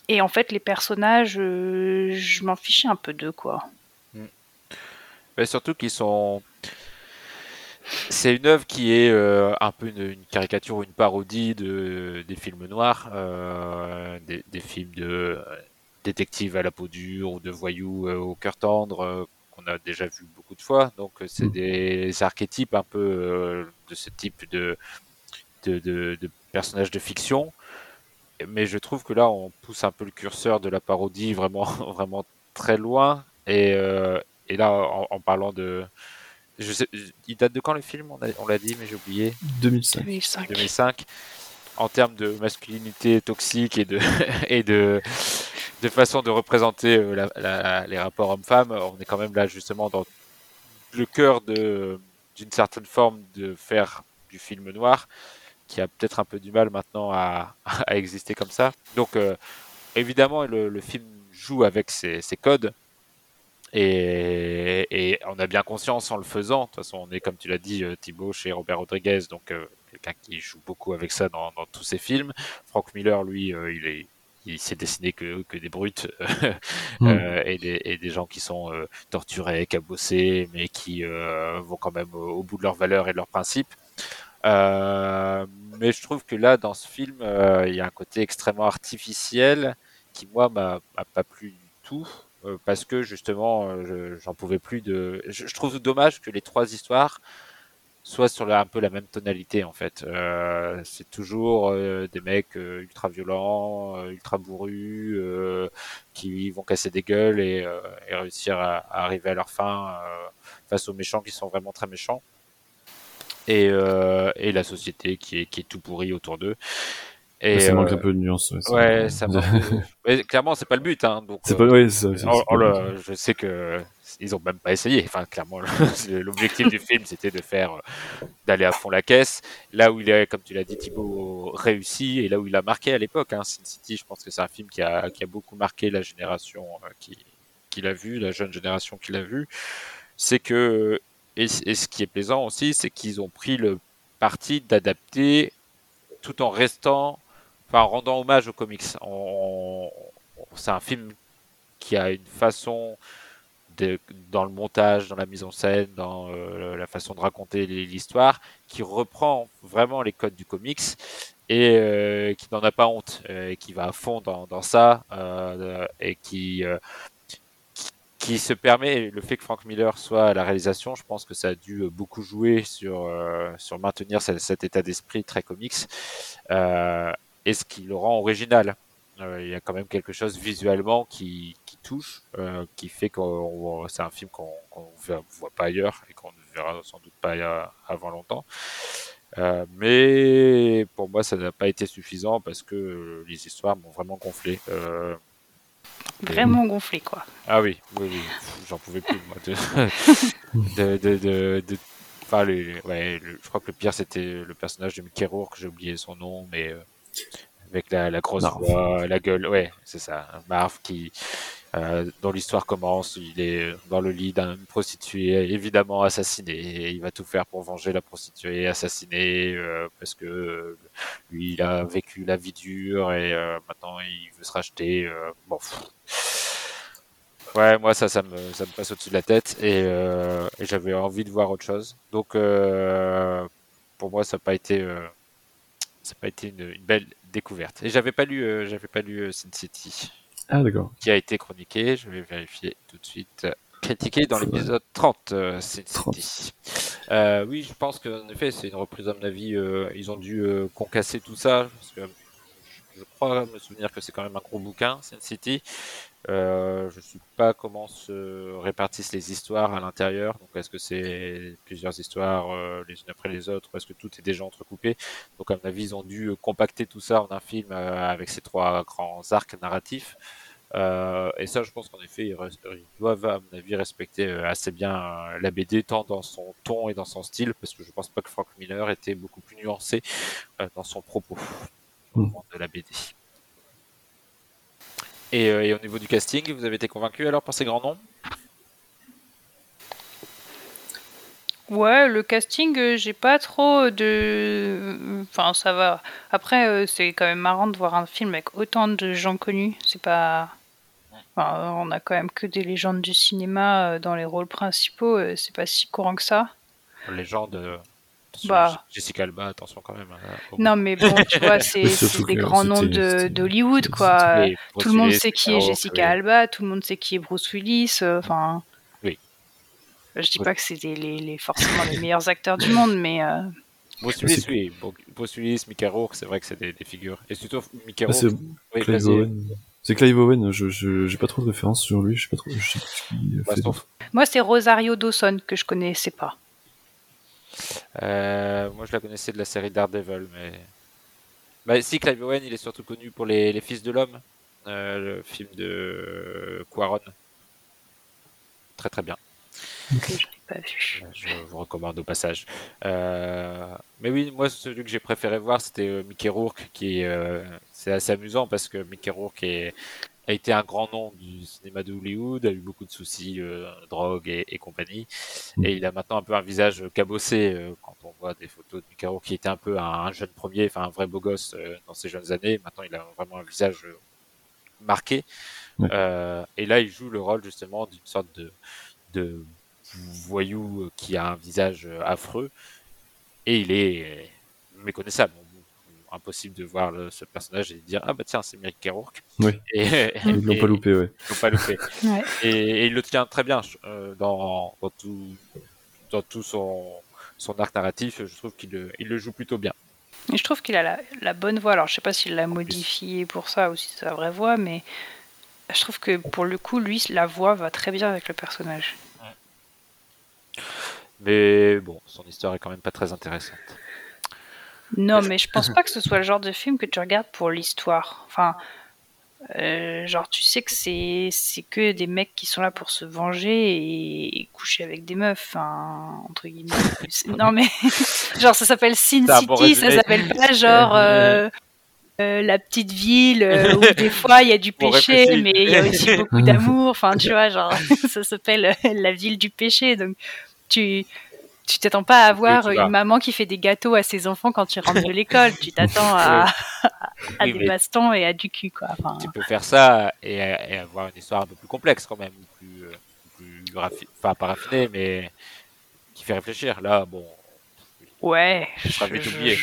et en fait, les personnages, euh, je m'en fichais un peu d'eux, quoi. Mais surtout qu'ils sont. C'est une œuvre qui est euh, un peu une, une caricature ou une parodie de, des films noirs, euh, des, des films de détectives à la peau dure ou de voyous euh, au cœur tendre euh, qu'on a déjà vu beaucoup de fois. Donc c'est Mm. des archétypes un peu euh, de ce type de, de, de, de personnages de fiction. Mais je trouve que là on pousse un peu le curseur de la parodie vraiment, vraiment très loin. Et, euh, et là, en, en parlant de. Je sais, il date de quand le film? On, l'a dit, mais j'ai oublié. 2005. 2005. 2005. En termes de masculinité toxique et de, et de, de façon de représenter euh, la- la- les rapports hommes-femmes, on est quand même là justement dans le cœur de- d'une certaine forme de faire du film noir qui a peut-être un peu du mal maintenant à, à exister comme ça. Donc euh, évidemment, le, le film joue avec ses, ses codes. Et, et on a bien conscience en le faisant. De toute façon, on est, comme tu l'as dit, euh, Thibaut, chez Robert Rodriguez, donc euh, quelqu'un qui joue beaucoup avec ça dans, dans tous ses films. Frank Miller, lui, euh, il est il s'est dessiné que, que des brutes Mm. euh, et, des, et des gens qui sont euh, torturés, cabossés, mais qui euh, vont quand même au, au bout de leurs valeurs et de leurs principes. Euh, mais je trouve que là, dans ce film, euh, il y a un côté extrêmement artificiel qui, moi, m'a pas plu du tout. parce que justement, j'en pouvais plus de. Je, je, trouve dommage que les trois histoires soit sur un peu la même tonalité en fait. Euh, c'est toujours euh, des mecs euh, ultra violents, ultra bourrus, qui vont casser des gueules et, réussir à, arriver à leur fin face aux méchants qui sont vraiment très méchants. Et, et la société qui est, qui est tout pourri autour d'eux. Et ça manque un peu de nuance. Ouais, ça manque. clairement, c'est pas le but. Hein, donc, c'est pas, ouais, ça, je sais que ils ont même pas essayé. Enfin, clairement, l'objectif du film, c'était de faire, euh, d'aller à fond la caisse. Là où il est, comme tu l'as dit, Thibaut, réussi et là où il a marqué à l'époque. Hein, Sin City, je pense que c'est un film qui a, qui a beaucoup marqué la génération euh, qui, qui l'a vu, la jeune génération qui l'a vu. C'est que, et, ce qui est plaisant aussi, c'est qu'ils ont pris le parti d'adapter tout en restant, enfin, en rendant hommage aux comics. c'est un film qui a une façon dans le montage, dans la mise en scène, dans euh, la façon de raconter l'histoire, qui reprend vraiment les codes du comics et euh, qui n'en a pas honte, euh, et qui va à fond dans, dans ça, et qui, qui se permet, le fait que Frank Miller soit à la réalisation, je pense que ça a dû beaucoup jouer sur, sur maintenir cet, état d'esprit très comics, et ce qui le rend original. il y a quand même quelque chose visuellement qui, touche, euh, qui fait que c'est un film qu'on ne voit pas ailleurs et qu'on ne verra sans doute pas avant longtemps. Euh, mais pour moi, ça n'a pas été suffisant parce que les histoires m'ont vraiment gonflé. Euh, vraiment gonflé, quoi. Ah oui, oui, oui. j'en pouvais plus, moi. De, de, de, de enfin, ouais, je crois que le pire, c'était le personnage de Mickey Rourke, j'ai oublié son nom, mais avec la, la grosse voix, la gueule, ouais, c'est ça. Marv qui, euh, dont l'histoire commence. Il est dans le lit d'une prostituée, évidemment assassinée. Et il va tout faire pour venger la prostituée assassinée euh, parce que euh, lui, il a vécu la vie dure et maintenant il veut se racheter. bon. Ouais, moi ça, ça me, ça me passe au-dessus de la tête et, j'avais envie de voir autre chose. Donc pour moi, ça n'a pas été, ça pas été une, une, belle découverte. Et j'avais pas lu, j'avais pas lu Sin City. Ah. Qui a été chroniqué, je vais vérifier tout de suite. Critiqué dans l'épisode 30, euh, euh, oui, je pense qu'en effet, c'est une reprise à mon avis. Euh, ils ont dû concasser tout ça. Parce que je crois me souvenir que c'est quand même un gros bouquin, Sin City. je ne sais pas comment se répartissent les histoires à l'intérieur. Donc, est-ce que c'est plusieurs histoires les unes après les autres, est-ce que tout est déjà entrecoupé? Donc, à mon avis, ils ont dû compacter tout ça en un film avec ces trois grands arcs narratifs. Euh, et ça, je pense qu'en effet, ils, doivent, à mon avis, respecter euh, assez bien euh, la BD, tant dans son ton et dans son style, parce que je pense pas que Frank Miller était beaucoup plus nuancé dans son propos mm. de la BD. Et, au niveau du casting, vous avez été convaincu alors par ces grands noms? Ouais, le casting, j'ai pas trop de. Enfin, ça va. Après, c'est quand même marrant de voir un film avec autant de gens connus. C'est pas on a quand même que des légendes du cinéma euh, dans les rôles principaux, euh, c'est pas si courant que ça. Légende. Euh, bah. Jessica Alba, attention quand même. non, mais bon, tu vois, c'est des grands noms d'Hollywood, quoi. tout le monde sait qui est Jessica Alba, tout le monde sait qui est Bruce Willis. Enfin. oui. Je dis pas que c'est les, forcément les meilleurs acteurs du monde, mais. Bruce Willis, oui. Bruce Willis, Mickey Rourke, c'est vrai que c'est des, figures. Et surtout Mickey ah, Rourke. C'est Clive Owen, je, je pas trop de références sur lui, je sais pas trop. Je sais Moi, c'est Rosario Dawson que je connaissais pas. Euh, moi, je la connaissais de la série Daredevil, mais. Bah, si, Clive Owen, il est surtout connu pour Les, les Fils de l'Homme, euh, le film de Quaron. Très très bien. Je vous recommande au passage. Euh, mais oui, moi, celui que j'ai préféré voir, c'était euh, Mickey Rourke, qui euh, c'est assez amusant parce que Mickey Rourke a été un grand nom du cinéma de Hollywood, a eu beaucoup de soucis, drogue et, compagnie, mm. et il a maintenant un peu un visage cabossé quand on voit des photos de Mickey Rourke, qui était un peu un, jeune premier, enfin un vrai beau gosse dans ses jeunes années. Maintenant, il a vraiment un visage marqué, et là, il joue le rôle justement d'une sorte de, de voyou qui a un visage affreux et il est méconnaissable. Impossible de voir ce personnage et de dire ah bah tiens c'est Mick Rourke. Oui. Et, ils l'ont pas loupé, ouais. Ils l'ont pas loupé. Et, il le tient très bien dans, dans tout dans tout son son arc narratif. Je trouve qu'il il le joue plutôt bien. Et je trouve qu'il a la, bonne voix. Alors, je sais pas s'il l'a modifié pour ça ou si c'est sa vraie voix, mais je trouve que pour le coup, lui, la voix va très bien avec le personnage. Mais bon, son histoire est quand même pas très intéressante. Non, mais je pense pas que ce soit le genre de film que tu regardes pour l'histoire. Enfin, euh, genre, tu sais que c'est, c'est que des mecs qui sont là pour se venger et, coucher avec des meufs, entre guillemets. non, mais genre, ça s'appelle Sin City, ça s'appelle pas genre euh, euh, la petite ville où des fois il y a du péché, mais il y a aussi beaucoup d'amour. Enfin, tu vois, genre, ça s'appelle la ville du péché. Donc, tu tu t'attends pas à avoir une maman qui fait des gâteaux à ses enfants quand ils rentrent de l'école. Tu t'attends à, à des bastons et à du cul, quoi. tu peux faire ça et, avoir une histoire un peu plus complexe quand même, plus, plus enfin pas raffinée, mais qui fait réfléchir. Là, bon. Ouais. Je vite oublié.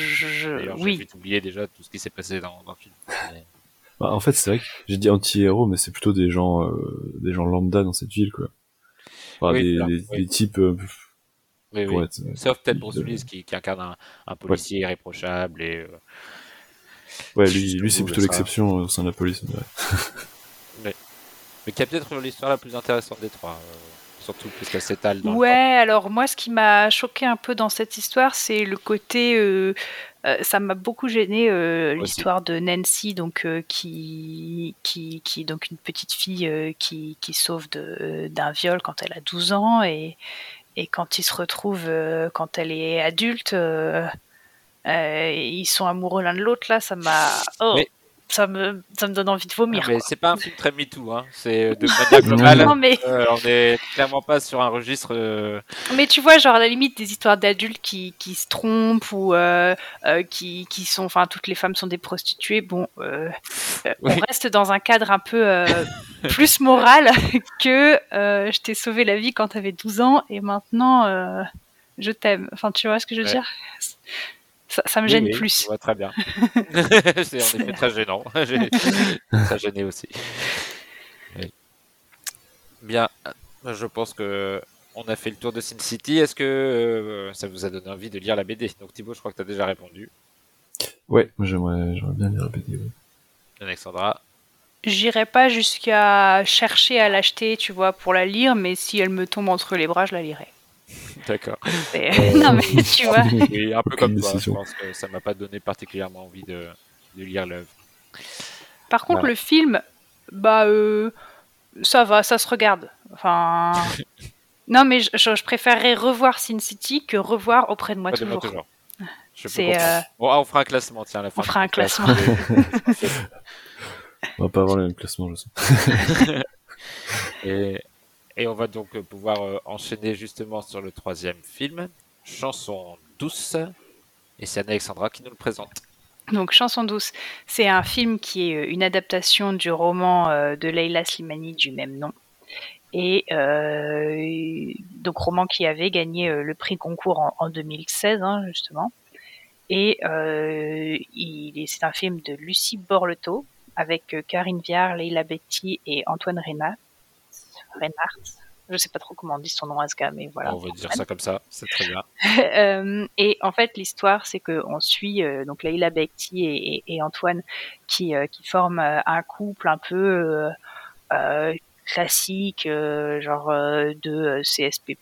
D'ailleurs, oui. vite oublié déjà tout ce qui s'est passé dans, dans, le film. Bah, en fait, c'est vrai que j'ai dit anti-héros, mais c'est plutôt des gens, euh, des gens lambda dans cette ville, quoi. Enfin, des, des, types. Euh, oui, oui. Sauf peut-être Bruce Willis qui, qui, incarne un, policier irréprochable et. Euh, ouais, lui, lui c'est plutôt l'exception au sein de la police. mais, mais qui a peut-être l'histoire la plus intéressante des trois. Euh, surtout puisqu'elle s'étale Ouais, alors moi, ce qui m'a choqué un peu dans cette histoire, c'est le côté. Euh, ça m'a beaucoup gêné l'histoire de Nancy, donc qui, qui, qui, donc une petite fille qui, qui sauve d'un viol quand elle a 12 ans et, et quand ils se retrouvent, euh, quand elle est adulte, euh, euh, ils sont amoureux l'un de l'autre, là, ça m'a. Oh, ça, me, ça me donne envie de vomir. mais c'est pas un film très MeToo, hein. c'est de manière globale. non, mais... on est clairement pas sur un registre. Mais tu vois, genre à la limite des histoires d'adultes qui, qui, se trompent ou qui, qui, sont. Enfin, toutes les femmes sont des prostituées. Bon, on reste dans un cadre un peu plus moral que euh, je t'ai sauvé la vie quand t'avais 12 ans et maintenant euh, je t'aime. Enfin, tu vois ce que je veux dire? Ça, me gêne plus. Je très bien. c'est en effet très gênant. très gêné aussi. Bien, je pense que on a fait le tour de Sin City. Est-ce que euh, ça vous a donné envie de lire la BD Donc Thibaut, je crois que tu as déjà répondu. Ouais, moi j'aimerais, bien lire la BD. Alexandra? J'irai pas jusqu'à chercher à l'acheter, tu vois, pour la lire, mais si elle me tombe entre les bras, je la lirai. D'accord. non, mais tu vois. Oui, un peu comme toi. Je pense que ça m'a pas donné particulièrement envie de, lire l'œuvre. Par contre, le film, bah, euh, ça va, ça se regarde. Enfin. non, mais je, je, préférerais revoir Sin City que revoir auprès de moi toujours. C'est. Euh, bon, ah, on fera un classement, tiens, à la fin. On fera un classement. On va pas avoir le même classement, je sais. et, et, on va donc pouvoir euh, enchaîner justement sur le troisième film, Chanson douce. Et c'est Alexandra qui nous le présente. Donc Chanson douce, c'est un film qui est euh, une adaptation du roman euh, de Leila Slimani du même nom. Et donc roman qui avait gagné le prix concours en, 2016 hein, justement. Et c'est un film de Lucie Borleto avec euh, Karine Viard, Leila Betty et Antoine Reinhardt. Reinhardt. Je sais pas trop comment on dit son nom à ce gars, mais voilà. On va dire ça comme ça, c'est très bien. Euh, et en fait, l'histoire, c'est qu'on suit euh, donc Leila Betty et, Antoine qui, qui forment un couple un peu classique, genre de CSP+,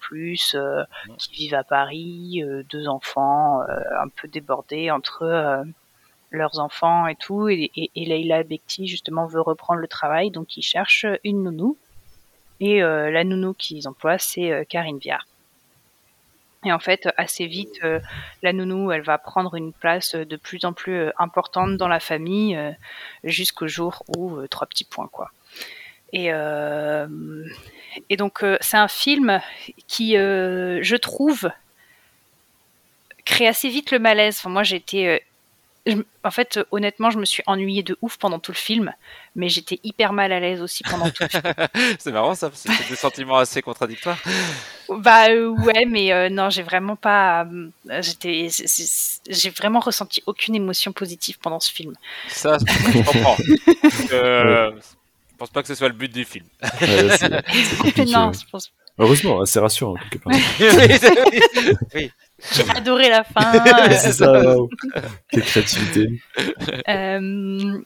qui vivent à Paris, deux enfants, un peu débordés entre leurs enfants et tout. Et, et, et Leila Bekti, justement, veut reprendre le travail, donc ils cherchent une nounou. Et euh, la nounou qu'ils emploient, c'est euh, Karine Viard. Et en fait, assez vite, euh, la nounou, elle va prendre une place de plus en plus importante dans la famille, jusqu'au jour où trois petits points, quoi. Et, donc, c'est un film qui, je trouve, crée assez vite le malaise. Enfin, moi, j'ai en fait, honnêtement, je me suis ennuyée de ouf pendant tout le film, mais j'étais hyper mal à l'aise aussi pendant tout le film. c'est marrant ça, c'est des sentiments assez contradictoires. Bah ouais, mais non, j'ai vraiment pas. J'étais, j'ai vraiment ressenti aucune émotion positive pendant ce film. Ça, je comprends. je pense pas que ce soit le but du film. non, je pense. Heureusement, c'est rassurant quelque part. oui. J'ai adoré la fin. c'est ça, Quelle créativité. Euh,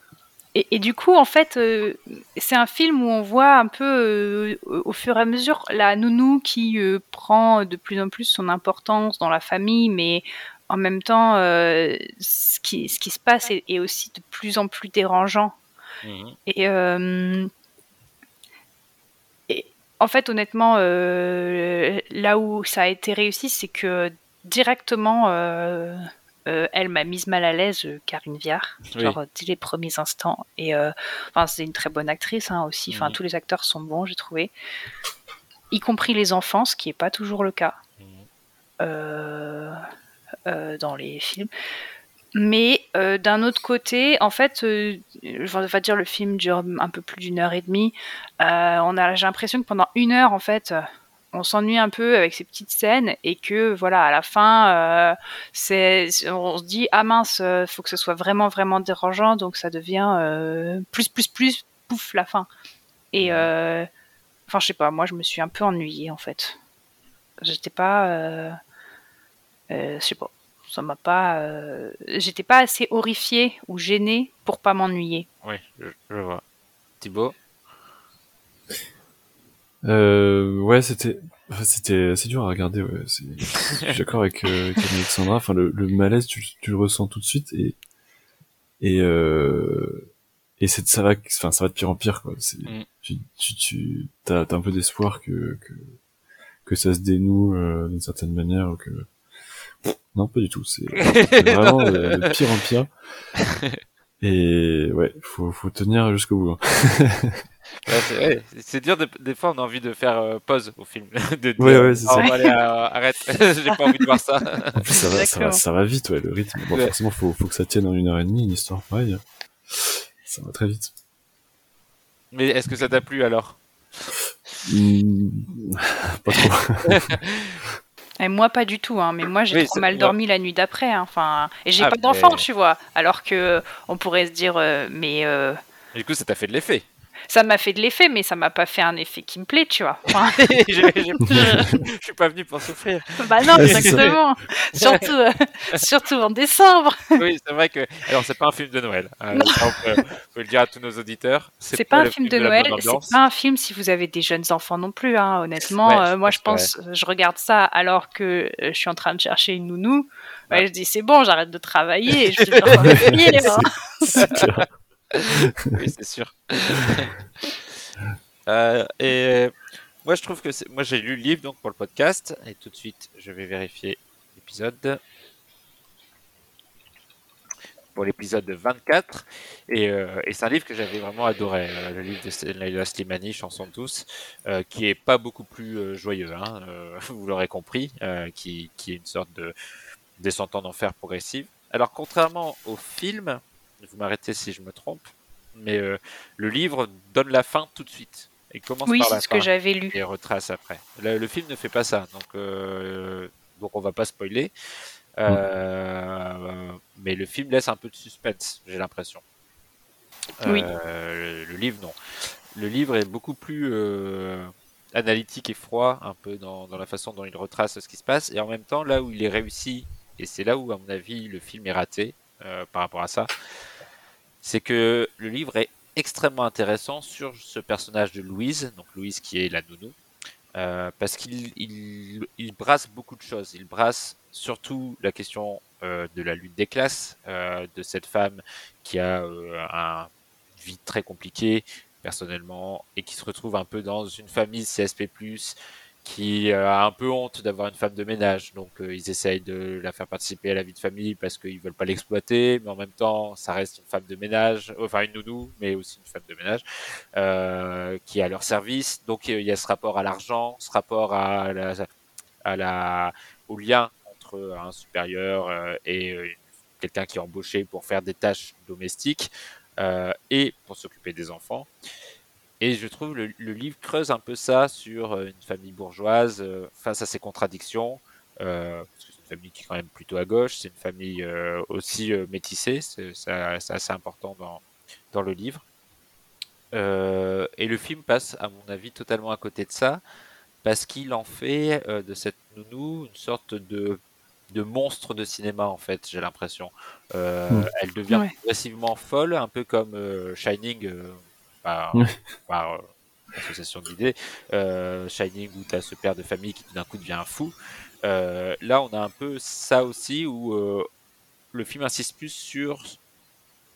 et, du coup, en fait, euh, c'est un film où on voit un peu, euh, au fur et à mesure, la nounou qui prend de plus en plus son importance dans la famille, mais en même temps, ce, qui, ce qui se passe est, aussi de plus en plus dérangeant. Mhm. Et, et, en fait, honnêtement, là où ça a été réussi, c'est que directement, euh, euh, elle m'a mise mal à l'aise, euh, Karine Viard, genre dès les premiers instants. Et enfin, c'est une très bonne actrice hein, aussi. Enfin, tous les acteurs sont bons, j'ai trouvé, y compris les enfants, ce qui n'est pas toujours le cas dans les films. Mais d'un autre côté, en fait, je vais dire le film dure un peu plus d'une heure et demie. on a, j'ai l'impression que pendant une heure, en fait, on s'ennuie un peu avec ces petites scènes et que voilà à la fin euh, c'est on se dit ah mince euh, faut que ce soit vraiment vraiment dérangeant donc ça devient euh, plus plus plus pouf la fin. Et enfin je sais pas moi je me suis un peu ennuyée en fait. J'étais pas je sais pas ça m'a pas j'étais pas assez horrifiée ou gênée pour pas m'ennuyer. Oui je vois. Thibaut? Euh, ouais, c'était, c'était assez dur à regarder. Ouais. je suis d'accord avec, euh, Alexandra. Enfin, le, le malaise, tu, tu, le ressens tout de suite et et euh, et c'est ça va, enfin, ça va de pire en pire quoi. Mm. Tu, tu, tu t'as, t'as un peu d'espoir que, que que ça se dénoue euh, d'une certaine manière ou que non pas du tout. C'est, vraiment de, pire en pire. Et ouais, faut faut tenir jusqu'au bout. Hein. C'est dur, des fois on a envie de faire euh, pause au film. de dire, ouais, ouais, c'est oh, ça. Allez, euh, arrête, j'ai pas envie de voir ça. En plus, ça va, ça va, ça va, vite, ouais, le rythme. Bon, forcément, faut, faut que ça tienne en une heure et demie, une histoire pareille. Ça va très vite. Mais est-ce que ça t'a plu alors? Mmh, Pas trop. Et moi, pas du tout, hein, mais moi j'ai trop mal dormi la nuit d'après. Hein, enfin, et j'ai ah, pas d'enfant, tu vois. Alors que on pourrait se dire, euh, mais. Du coup, ça t'a fait de l'effet ça m'a fait de l'effet, mais ça m'a pas fait un effet qui me plaît, tu vois. je, suis pas venu pour souffrir. Bah non, exactement. surtout, euh, surtout en décembre. oui, c'est vrai que. Alors, c'est pas un film de Noël. Hein. on, peut, le dire à tous nos auditeurs. C'est pas, pas un film de, Noël. C'est pas un film si vous avez des jeunes enfants non plus. Hein, honnêtement, euh, moi, je pense, je regarde ça alors que euh, je suis en train de chercher une nounou. je dis c'est bon, j'arrête de travailler. Et je vais oui, c'est sûr. Euh, et moi, je trouve que moi j'ai lu le livre donc pour le podcast et tout de suite je vais vérifier l'épisode pour l'épisode 24 et, euh, et c'est un livre que j'avais vraiment adoré euh, le livre de Laila Slimani Chanson de tous qui est pas beaucoup plus joyeux hein, vous l'aurez compris qui, qui est une sorte de descente en enfer progressive alors contrairement au film vous m'arrêtez si je me trompe, mais euh, le livre donne la fin tout de suite. Et commence oui, c'est ce que j'avais lu. Et retrace après. Le, film ne fait pas ça, donc, euh, donc on va pas spoiler. Euh, mais le film laisse un peu de suspense, j'ai l'impression. Oui. Le, livre, non. Le livre est beaucoup plus analytique et froid, un peu dans, dans, la façon dont il retrace ce qui se passe. Et en même temps, là où il est réussi, et c'est là où, à mon avis, le film est raté par rapport à ça, c'est que le livre est extrêmement intéressant sur ce personnage de Louise, donc Louise qui est la nounou, euh, parce qu'il il, brasse beaucoup de choses. Il brasse surtout la question euh, de la lutte des classes, euh, de cette femme qui a un vie très compliquée personnellement et qui se retrouve un peu dans une famille CSP+, qui euh, a un peu honte d'avoir une femme de ménage. Donc euh, ils essayent de la faire participer à la vie de famille parce qu'ils veulent pas l'exploiter, mais en même temps ça reste une femme de ménage, enfin une nounou, mais aussi une femme de ménage euh, qui est à leur service. Donc il y a ce rapport à l'argent, ce rapport à la, à la, au lien entre un supérieur et quelqu'un qui est embauché pour faire des tâches domestiques et pour s'occuper des enfants. Et je trouve le, le livre creuse un peu ça sur une famille bourgeoise face à ses contradictions. Euh, c'est une famille qui est quand même plutôt à gauche, c'est une famille aussi métissée, c'est assez important dans, dans le livre. et le film passe, à mon avis, totalement à côté de ça, parce qu'il en fait de cette nounou une sorte de de monstre de cinéma en fait, j'ai l'impression. Euh, hmm. Elle devient progressivement folle, un peu comme euh, Shining euh, par, association d'idées. Shining où tu as ce père de famille qui tout d'un coup devient un fou. là, on a un peu ça aussi où le film insiste plus sur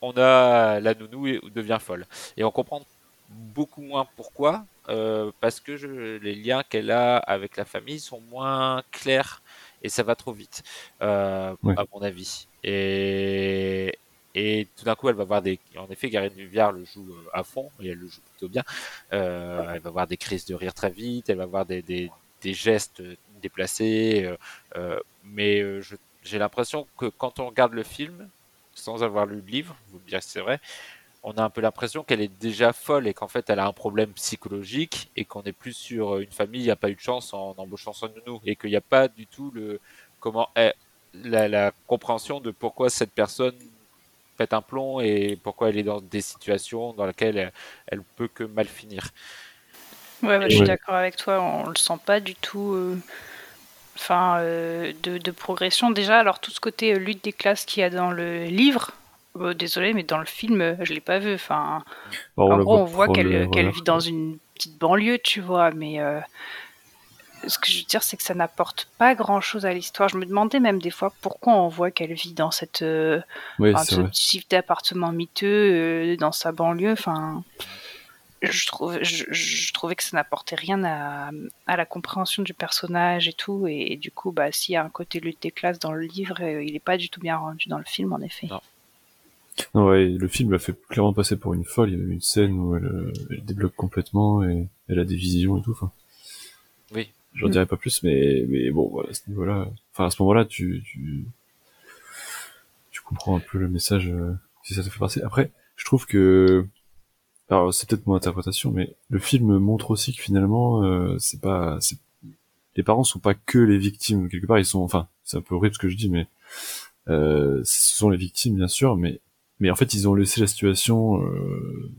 on a la nounou et devient folle et on comprend beaucoup moins pourquoi parce que je, les liens qu'elle a avec la famille sont moins clairs et ça va trop vite, euh, à mon avis. Et, et tout d'un coup, elle va voir des. En effet, Garine Viviard le joue euh, à fond et elle le joue plutôt bien. Euh, elle va voir des crises de rire très vite, elle va voir des, des, gestes déplacés. mais j'ai l'impression que quand on regarde le film, sans avoir lu le livre, vous me direz c'est vrai, on a un peu l'impression qu'elle est déjà folle et qu'en fait elle a un problème psychologique et qu'on est plus sur euh, une famille, il n'y a pas eu de chance en embauchant son nounou et qu'il n'y a pas du tout le comment est la, compréhension de pourquoi cette personne pète un plomb et pourquoi elle est dans des situations dans lesquelles elle, peut que mal finir. Ouais, bah, je suis d'accord avec toi, on le sent pas du tout. Euh, enfin, euh, de, de, progression déjà. Alors tout ce côté lutte des classes qu'il y a dans le livre, Oh, désolé, mais dans le film, je l'ai pas vu. Enfin, en gros, on voit qu'elle vit dans une petite banlieue, tu vois, mais euh, ce que je veux dire, c'est que ça n'apporte pas grand-chose à l'histoire. Je me demandais même des fois pourquoi on voit qu'elle vit dans cette euh, ce type d'appartement miteux euh, dans sa banlieue. Enfin, je, trouve, je, trouvais que ça n'apportait rien à, à, la compréhension du personnage et tout. Et, du coup, bah, s'il y a un côté lutte des classes dans le livre, il n'est pas du tout bien rendu dans le film, en effet. Non, ouais, le film l'a fait clairement passer pour une folle. Il y a une scène où elle, euh, elle débloque complètement et elle a des visions et tout. Enfin, oui. J'en dirais pas plus, mais mais bon, voilà, à ce niveau-là, enfin à ce moment-là, tu, tu tu comprends un peu le message euh, si ça te fait passer. Après, je trouve que alors c'est peut-être mon interprétation, mais le film montre aussi que finalement, euh, c'est pas, c'est les parents sont pas que les victimes quelque part. Ils sont, enfin, c'est un peu horrible ce que je dis, mais euh, ce sont les victimes bien sûr, mais mais en fait, ils ont laissé la situation euh,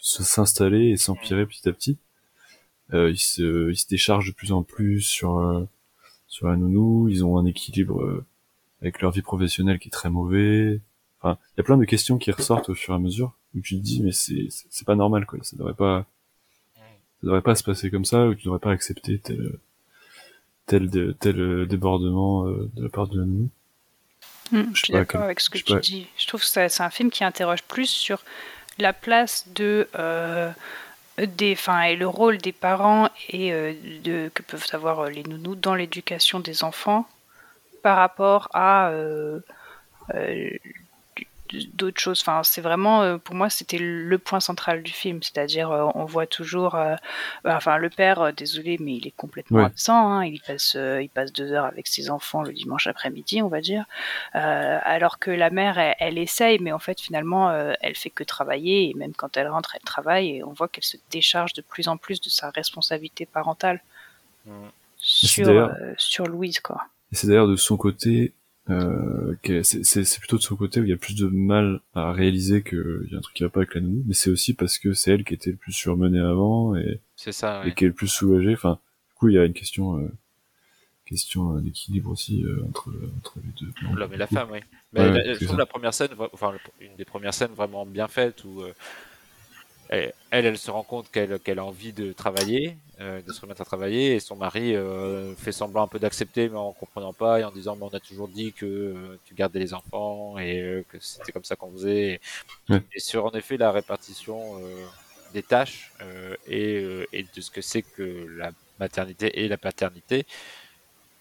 s'installer et s'empirer petit à petit. Euh, ils, se, ils se déchargent de plus en plus sur euh, sur la nounou. Ils ont un équilibre euh, avec leur vie professionnelle qui est très mauvais. Enfin, il y a plein de questions qui ressortent au fur et à mesure où tu te dis mais c'est c'est pas normal quoi. Ça devrait pas ça devrait pas se passer comme ça ou tu devrais pas accepter tel tel tel débordement de la part de la nounou. Mm, je, suis d'accord avec ce que tu dis. Je trouve que c'est un film qui interroge plus sur la place de euh, des, fin, et le rôle des parents et euh, de, que peuvent avoir euh, les nounous dans l'éducation des enfants par rapport à d'autres choses. Enfin, c'est vraiment, euh, pour moi, c'était le point central du film. C'est-à-dire, euh, on voit toujours, euh, enfin, le père, désolé, mais il est complètement absent. Hein. il passe, il passe deux heures avec ses enfants le dimanche après-midi, on va dire. alors que la mère, elle, essaye, mais en fait, finalement, elle fait que travailler. Et même quand elle rentre, elle travaille. Et on voit qu'elle se décharge de plus en plus de sa responsabilité parentale sur, sur Louise, quoi. Et c'est d'ailleurs de son côté euh, c'est plutôt de son côté où il y a plus de mal à réaliser qu'il y a un truc qui va pas avec la nounou, mais c'est aussi parce que c'est elle qui était le plus surmenée avant et, ça, et qui est le plus soulagée. Enfin, du coup, il y a une question, euh, question d'équilibre aussi euh, entre, entre les deux. L'homme et la femme, oui. Mais la, je trouve la première scène, enfin une des premières scènes vraiment bien faites où euh, elle, elle se rend compte qu'elle a envie de travailler, euh, de se remettre à travailler, et son mari euh, fait semblant un peu d'accepter, mais en comprenant pas, et en disant, mais on a toujours dit que euh, tu gardais les enfants, et que c'était comme ça qu'on faisait. Et, sur, en effet, la répartition des tâches et, et, de ce que c'est que la maternité et la paternité,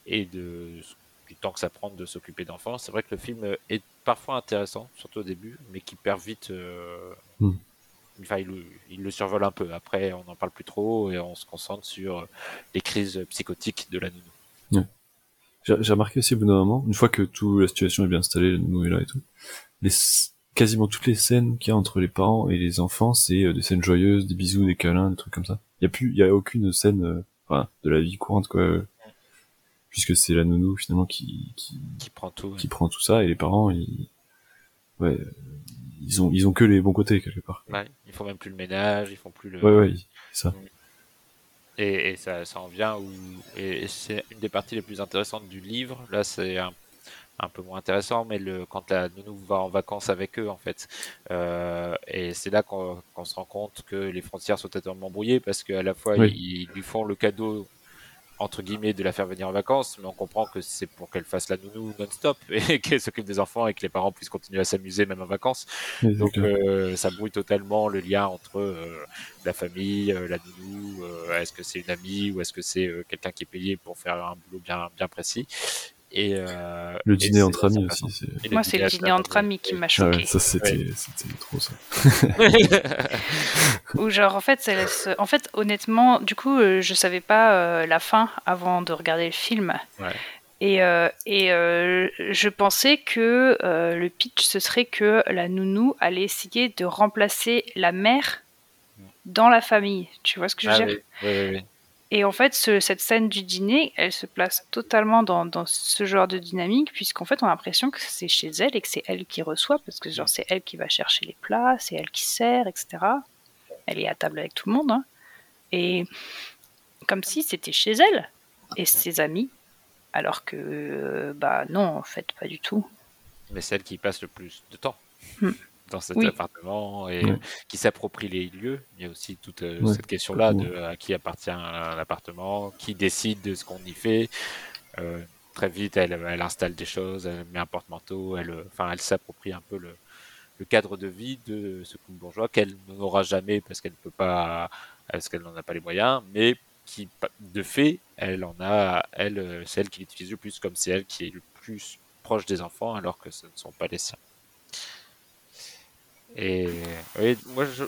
et de du temps que ça prend de s'occuper d'enfants, c'est vrai que le film est parfois intéressant, surtout au début, mais qui perd vite... Mm enfin, il, le survole un peu. Après, on n'en parle plus trop et on se concentre sur les crises psychotiques de la nounou. J'ai remarqué aussi au bout d'un moment, une fois que toute la situation est bien installée, la nounou est là et tout, les, quasiment toutes les scènes qu'il y a entre les parents et les enfants, c'est des scènes joyeuses, des bisous, des câlins, des trucs comme ça. Il y a plus, il y a aucune scène, enfin, de la vie courante quoi, puisque c'est la nounou finalement qui qui, qui prend tout, qui prend tout ça et les parents ils, ouais, ils ont ils ont que les bons côtés quelque part. Ouais, ils font même plus le ménage, ils font plus le. Ouais ouais, ça. Et, et ça, ça en vient où et c'est une des parties les plus intéressantes du livre. Là, c'est un, un, peu moins intéressant, mais le quand la nounou va en vacances avec eux en fait, euh, et c'est là qu'on qu se rend compte que les frontières sont totalement brouillées parce qu'à la fois Oui. ils, ils lui font le cadeau entre guillemets de la faire venir en vacances, mais on comprend que c'est pour qu'elle fasse la nounou non-stop et qu'elle s'occupe des enfants et que les parents puissent continuer à s'amuser même en vacances. Donc euh, ça brouille totalement le lien entre euh, la famille, euh, la nounou, euh, est-ce que c'est une amie ou est-ce que c'est euh, quelqu'un qui est payé pour faire un boulot bien bien précis. Et euh, le dîner entre amis aussi, c'est. Moi, c'est le dîner entre amis qui m'a Ah choqué. ouais, ça c'était c'était trop ça. Ou genre, en fait, ça laisse- en fait, honnêtement, du coup, euh, je savais pas euh, la fin avant de regarder le film. Ouais. Et, euh, et euh, je pensais que euh, le pitch, ce serait que la nounou allait essayer de remplacer la mère dans la famille. Tu vois ce que je veux Ah dire? oui, oui, oui, oui. Et en fait, ce- cette scène du dîner, elle se place totalement dans, dans ce genre de dynamique, puisqu'en fait, on a l'impression que c'est chez elle et que c'est elle qui reçoit, parce que genre, c'est elle qui va chercher les plats, c'est elle qui sert, etc. Elle est à table avec tout le monde. hein. Et comme si c'était chez elle et ses amis, alors que, euh, bah non, en fait, pas du tout. Mais celle qui passe le plus de temps Hmm. Dans cet Oui. appartement et Ouais. qui s'approprie les lieux. Il y a aussi toute euh, Ouais. cette question-là de à qui appartient un appartement, qui décide de ce qu'on y fait. Euh, très vite, elle, elle installe des choses, elle met un porte-manteau, elle, euh, enfin, elle s'approprie un peu le, le cadre de vie de ce couple bourgeois qu'elle n'aura jamais parce qu'elle ne peut pas, parce qu'elle n'en a pas les moyens, mais qui, de fait, elle en a, elle, euh, c'est elle qui l'utilise le plus, comme c'est elle qui est le plus proche des enfants alors que ce ne sont pas les siens. Et oui, moi je,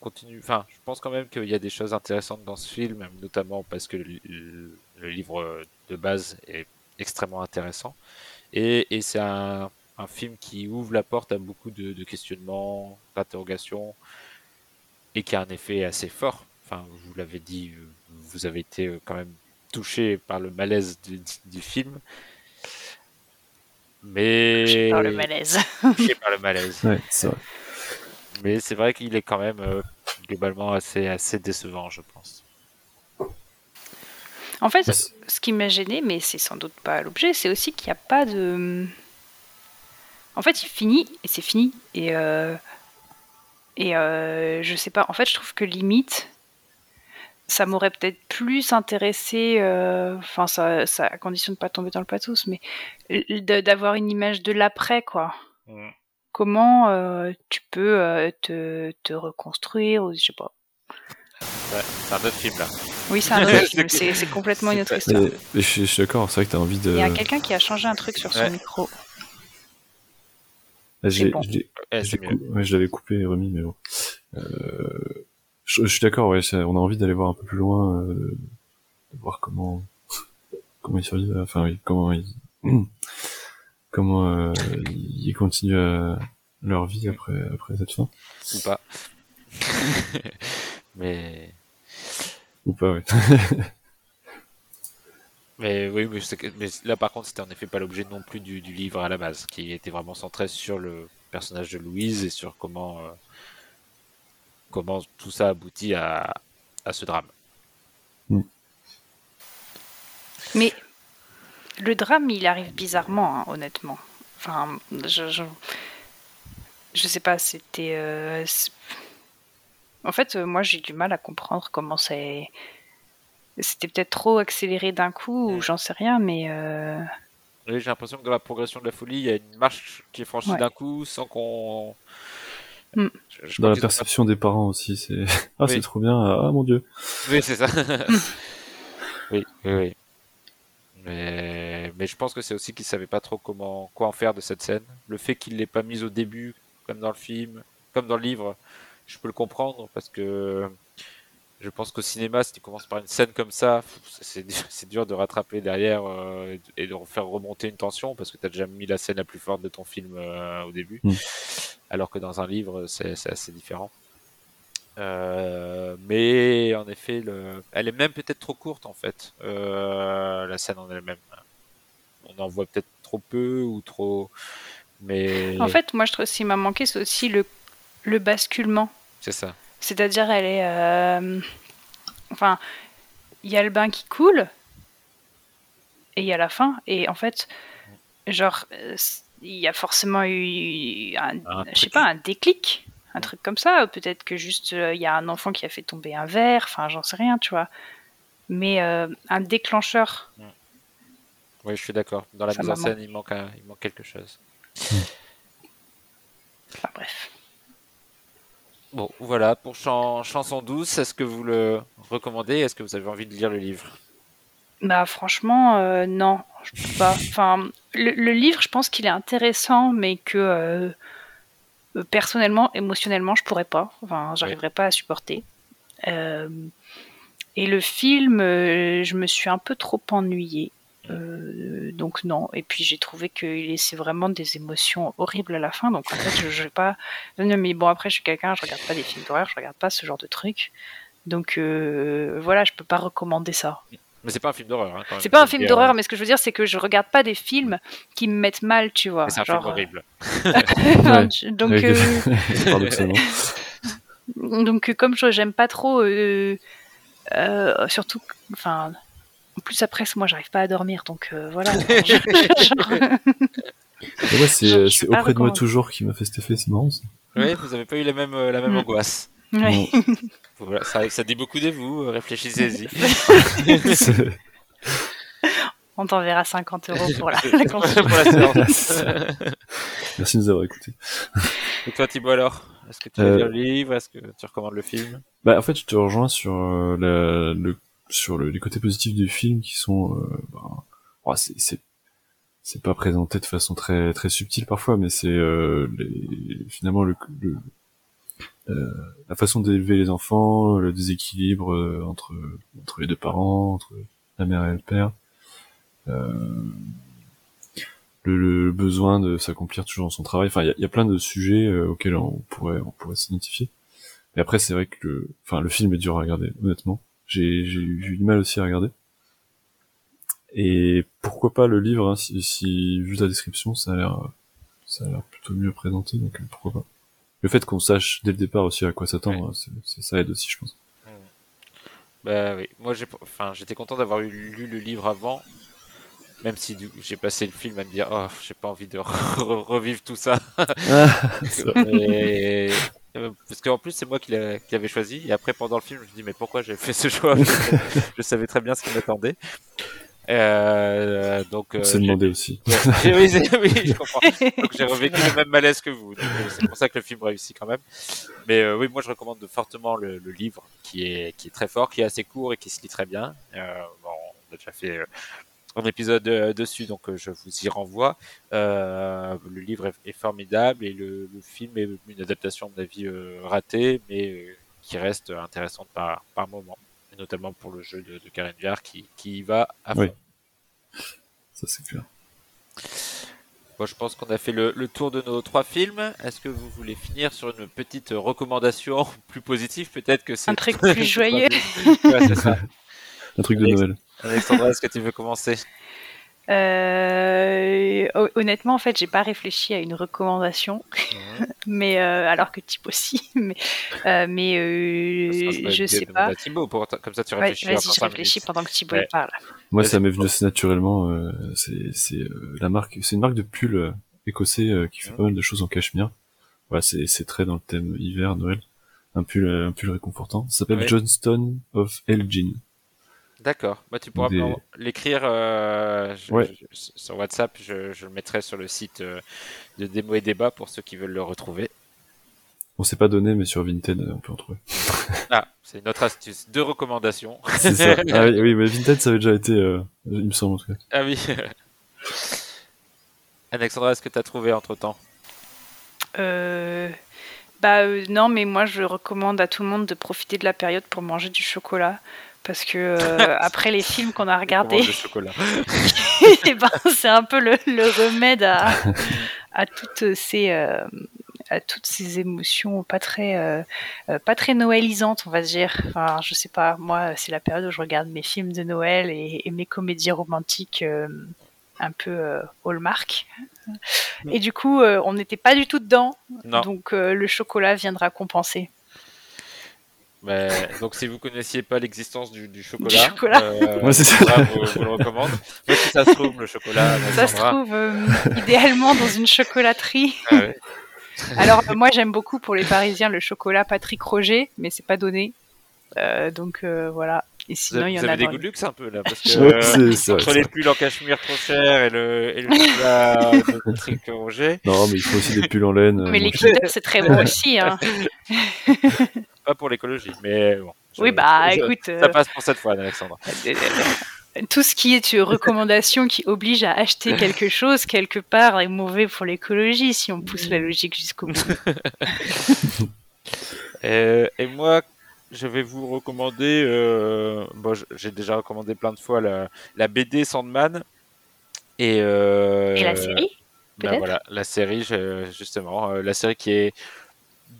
continue. Enfin, je pense quand même qu'il y a des choses intéressantes dans ce film, notamment parce que le, livre de base est extrêmement intéressant. Et, et c'est un, film qui ouvre la porte à beaucoup de, questionnements, d'interrogations, et qui a un effet assez fort. Enfin, vous l'avez dit, vous avez été quand même touché par le malaise du film. Mais J'ai peur le malaise. touché par le malaise. Ouais, c'est vrai. Mais c'est vrai qu'il est quand même euh, globalement assez, assez décevant, je pense. En fait, ce qui m'a gêné, mais c'est sans doute pas l'objet, c'est aussi qu'il n'y a pas de. En fait, il finit et c'est fini. Et, euh, et euh, je sais pas, en fait, je trouve que limite, ça m'aurait peut-être plus intéressé, euh, enfin, ça, ça, à condition de pas tomber dans le pathos, mais d'avoir une image de l'après, quoi. Comment euh, tu peux euh, te, te reconstruire, ou je sais pas. Ouais, c'est un autre film là. Oui, c'est un autre film, c'est complètement une autre histoire. Mais, mais je, suis- je suis d'accord, c'est vrai que t'as envie de. Il y a quelqu'un qui a changé un truc sur son Ouais. micro. J'ai- bon. je ouais, l'avais coupé et remis, mais bon. Euh, je, je suis d'accord, ouais, on a envie d'aller voir un peu plus loin, euh, de voir comment comment ils survivent, enfin oui, comment ils comment euh, ils continuent à- leur vie après après cette fin Ou pas. mais, ou pas, ouais. mais oui, mais, là par contre, c'était en effet pas l'objet non plus du, du livre à la base, qui était vraiment centré sur le personnage de Louise et sur comment, euh, comment tout ça aboutit à, à ce drame. Mais le drame, il arrive bizarrement, hein, honnêtement. Enfin, je, je, je sais pas, c'était. euh, en fait, euh, moi, j'ai du mal à comprendre comment c'est. C'était peut-être trop accéléré d'un coup, ou j'en sais rien, mais. euh, Oui, j'ai l'impression que dans la progression de la folie, il y a une marche qui est franchie Ouais. d'un coup sans qu'on. Je- je Dans la perception des parents aussi, c'est ah Oui. c'est trop bien, ah mon dieu. Oui, c'est ça. oui, oui, oui. Mais, mais je pense que c'est aussi qu'ils savaient pas trop comment quoi en faire de cette scène. Le fait qu'ils l'aient pas mise au début, comme dans le film, comme dans le livre, je peux le comprendre parce que je pense qu'au cinéma, si tu commences par une scène comme ça, c'est dur de rattraper derrière euh, et de faire remonter une tension parce que tu as déjà mis la scène la plus forte de ton film euh, au début. Mm. Alors que dans un livre, c'est assez différent. Euh, mais en effet, le... elle est même peut-être trop courte en fait, la scène en elle-même. On en voit peut-être trop peu ou trop. Mais... En fait, moi, je trouve ce qui m'a manqué, c'est aussi le, le basculement. C'est ça. C'est-à-dire, elle est. Euh, enfin, il y a le bain qui coule, et il y a la fin. Et en fait, genre, euh, il y a forcément eu, un, je sais pas, un déclic, un truc comme ça. Peut-être que juste, euh, il y a un enfant qui a fait tomber un verre, enfin, j'en sais rien, tu vois. Mais un déclencheur. Oui, je suis d'accord. Dans la mise en scène, il manque, il manque quelque chose. Enfin, bref. Bon, voilà, pour Chanson douce, est-ce que vous le recommandez? Est-ce que vous avez envie de lire le livre? Bah franchement, euh, non, je peux pas. Enfin, le, livre, je pense qu'il est intéressant, mais que euh, personnellement, émotionnellement, je pourrais pas. Enfin, j'arriverais pas à supporter. Euh, et le film, je me suis un peu trop ennuyée. Euh, donc non. Et puis j'ai trouvé qu'il laissait vraiment des émotions horribles à la fin. Donc en fait, je, vais pas. mais bon, après, je suis quelqu'un, je regarde pas des films d'horreur, je regarde pas ce genre de trucs. Donc euh, voilà, je peux pas recommander ça. Mais c'est pas un film d'horreur. Hein, c'est pas un film d'horreur, mais ce que je veux dire, c'est que je regarde pas des films qui me mettent mal, tu vois. C'est un film horrible. donc, donc comme je j'aime pas trop, euh, surtout, enfin en plus, après, moi, j'arrive pas à dormir, donc euh, voilà. c'est auprès de moi toujours qui m'a fait cet effet, c'est marrant. Ça. Oui, vous avez pas eu la même, euh, la même mm. angoisse. Oui. voilà, ça, ça dit beaucoup de vous, euh, réfléchissez-y. On t'enverra 50 euros pour la, la. Merci de nous avoir écoutés. Et toi, Thibaut, alors? Est-ce que tu as lu le livre? Est-ce que tu recommandes le film? bah, En fait, je te rejoins sur le sur le, les côtés positifs du film qui sont euh, bah, c'est c'est pas présenté de façon très très subtile parfois mais c'est euh, finalement le, euh, la façon d'élever les enfants le déséquilibre euh, entre entre les deux parents entre la mère et le père euh, le, le, besoin de s'accomplir toujours dans son travail. Enfin il y a, y a, plein de sujets auxquels on pourrait on pourrait s'identifier. Mais après c'est vrai que le enfin le film est dur à regarder honnêtement j'ai eu du mal aussi à regarder. Et pourquoi pas le livre, hein, si, si, vu la description, ça a l'air, ça a l'air plutôt mieux présenté, donc euh, pourquoi pas. Le fait qu'on sache dès le départ aussi à quoi s'attendre, c'est, ça aide aussi, je pense. Bah oui, moi j'ai, enfin, j'étais content d'avoir lu le livre avant, même si j'ai passé le film à me dire, oh, j'ai pas envie de revivre tout ça. Ah, et, parce qu'en plus, c'est moi qui l'avais choisi. Et après, pendant le film, je me dis, mais pourquoi j'ai fait ce choix? Je savais très bien ce qui m'attendait. Euh, donc, euh, c'est demandé aussi. oui, je comprends. Donc j'ai revécu le même malaise que vous. Euh, c'est pour ça que le film réussit quand même. Mais oui, moi je recommande fortement le, le, livre, qui est qui est très fort, qui est assez court et qui se lit très bien. bon, on a déjà fait un épisode euh, dessus, donc euh, je vous y renvoie. Euh, le livre est, formidable et le, film est une adaptation, à mon avis, ratée, mais qui reste intéressante par, par moment, et notamment pour le jeu de, de Karen Viard qui, qui y va à fond. Oui. Ça, c'est clair. Bon, je pense qu'on a fait le, le, tour de nos trois films. Est-ce que vous voulez finir sur une petite recommandation plus positive Peut-être que c'est un truc plus joyeux. ouais, c'est ça. Un truc de Noël. Alexandra, est-ce que tu veux commencer? Euh, honnêtement, en fait, j'ai pas réfléchi à une recommandation, mais euh, alors que type aussi, mais euh, mais je sais pas. Thibaut, comme ça tu réfléchis. Ouais, vas-y, je réfléchis pendant que Thibaut parle. Moi, ça m'est venu assez naturellement. c'est la marque, c'est une marque de pull écossais qui fait pas mal de choses en cachemire. Voilà, c'est très dans le thème hiver, Noël. Un pull, un pull réconfortant. Ça s'appelle Johnston of Elgin. D'accord. Bah, tu pourras l'écrire euh, sur WhatsApp. Je, le mettrai sur le site euh, de Démo et Débat pour ceux qui veulent le retrouver. On s'est pas donné, mais sur Vinted, on peut en trouver. ah, c'est notre astuce. Deux recommandations. c'est ça. Ah, oui, mais Vinted, ça avait déjà été, euh, il me semble en tout cas. Ah oui. Alexandra, est-ce que tu as trouvé entre temps euh... Bah non, mais moi je recommande à tout le monde de profiter de la période pour manger du chocolat parce que après les films qu'on a regardés, eh ben, c'est un peu le, remède à, à toutes ces à toutes ces émotions pas très euh, euh, pas très noëlisantes on va dire. Enfin je sais pas moi c'est la période où je regarde mes films de Noël et, mes comédies romantiques euh, un peu hallmark. Et du coup on n'était pas du tout dedans. Donc le chocolat viendra compenser donc si vous connaissiez pas l'existence du, chocolat, Moi, ça. vous, vous, le recommande. si ça se trouve le chocolat, ça se trouve idéalement dans une chocolaterie. Ah alors euh, moi j'aime beaucoup pour les Parisiens le chocolat Patrick Roger, mais c'est pas donné. Euh, donc euh, voilà. Et sinon, il y en a. Vous avez des goûts de luxe un peu là, parce que entre les pulls en cachemire trop chers et le, et le chocolat de Patrick Roger. Non, mais il faut aussi des pulls en laine. Mais les c'est très bon aussi. Hein. Pas pour l'écologie, mais bon. oui, bah écoute. Ça passe pour cette fois, Alexandre tout ce qui est une recommandation qui oblige à acheter quelque chose, quelque part, est mauvais pour l'écologie si on pousse la logique jusqu'au bout. Euh, et, moi, je vais vous recommander, euh, bon, j'ai déjà recommandé plein de fois la, BD Sandman. Et, euh, et la série ben voilà, la série, justement, la série qui est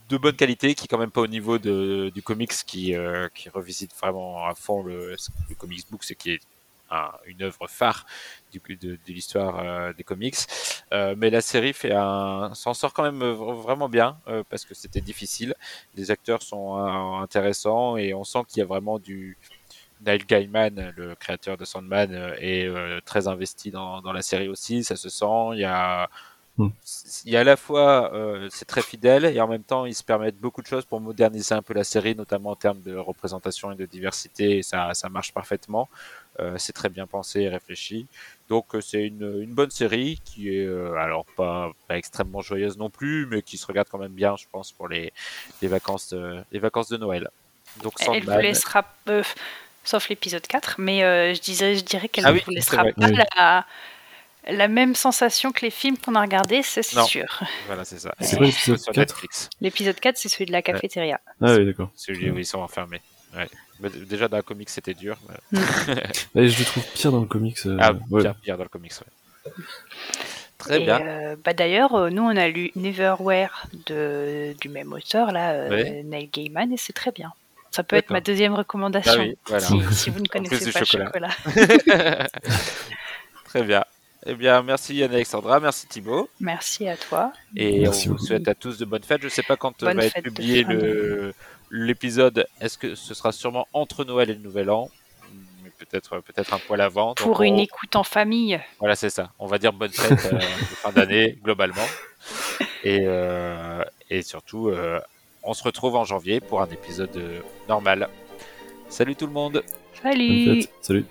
de bonne qualité, qui est quand même pas au niveau de, du comics qui, qui revisite vraiment à fond le, le comics book, ce qui est une œuvre phare du, de, de l'histoire euh, des comics. Euh, mais la série fait un, s'en sort quand même vraiment bien euh, parce que c'était difficile. Les acteurs sont intéressants et on sent qu'il y a vraiment du Neil Gaiman, le créateur de Sandman, est très investi dans, dans, la série aussi. Ça se sent. Il y a hmm. il y a à la fois, c'est très fidèle et en même temps, ils se permettent beaucoup de choses pour moderniser un peu la série, notamment en termes de représentation et de diversité. Et ça, ça marche parfaitement. Euh, c'est très bien pensé et réfléchi. Donc euh, c'est une, bonne série qui est euh, alors pas, extrêmement joyeuse non plus, mais qui se regarde quand même bien, je pense, pour les, vacances, de, les vacances de Noël. Donc Elle vous laissera, sauf l'épisode 4, mais je, disais, je dirais qu'elle ah ne vous laissera pas la, même sensation que les films qu'on a regardés, c'est sûr. Voilà, c'est ça. C'est quoi l'épisode 4 L'épisode 4, c'est celui de la cafétéria. Ah oui, d'accord. Celui où ils sont enfermés. Ouais déjà dans le comics c'était dur. Mm. je le trouve pire dans le comics. Euh, ah, pire, dans le comics, Très bien. Euh, bah D'ailleurs, euh, nous on a lu Neverwhere de, du même auteur, là, Neil Gaiman, et c'est très bien. Ça peut être ma deuxième recommandation ah si, vous ne connaissez pas le chocolat. très bien. Eh bien, merci Yann Alexandra, merci Thibaut. Merci à toi. Et on vous souhaite à tous de bonnes fêtes. Je ne sais pas quand va être publié le, l'épisode, est-ce que ce sera sûrement entre Noël et le Nouvel An? Peut-être peut-être un poil avant. Pour une écoute en famille. Voilà, c'est ça. On va dire bonne fête euh, de fin d'année, globalement. Et, euh, et surtout, euh, on se retrouve en janvier pour un épisode normal. Salut tout le monde Salut Salut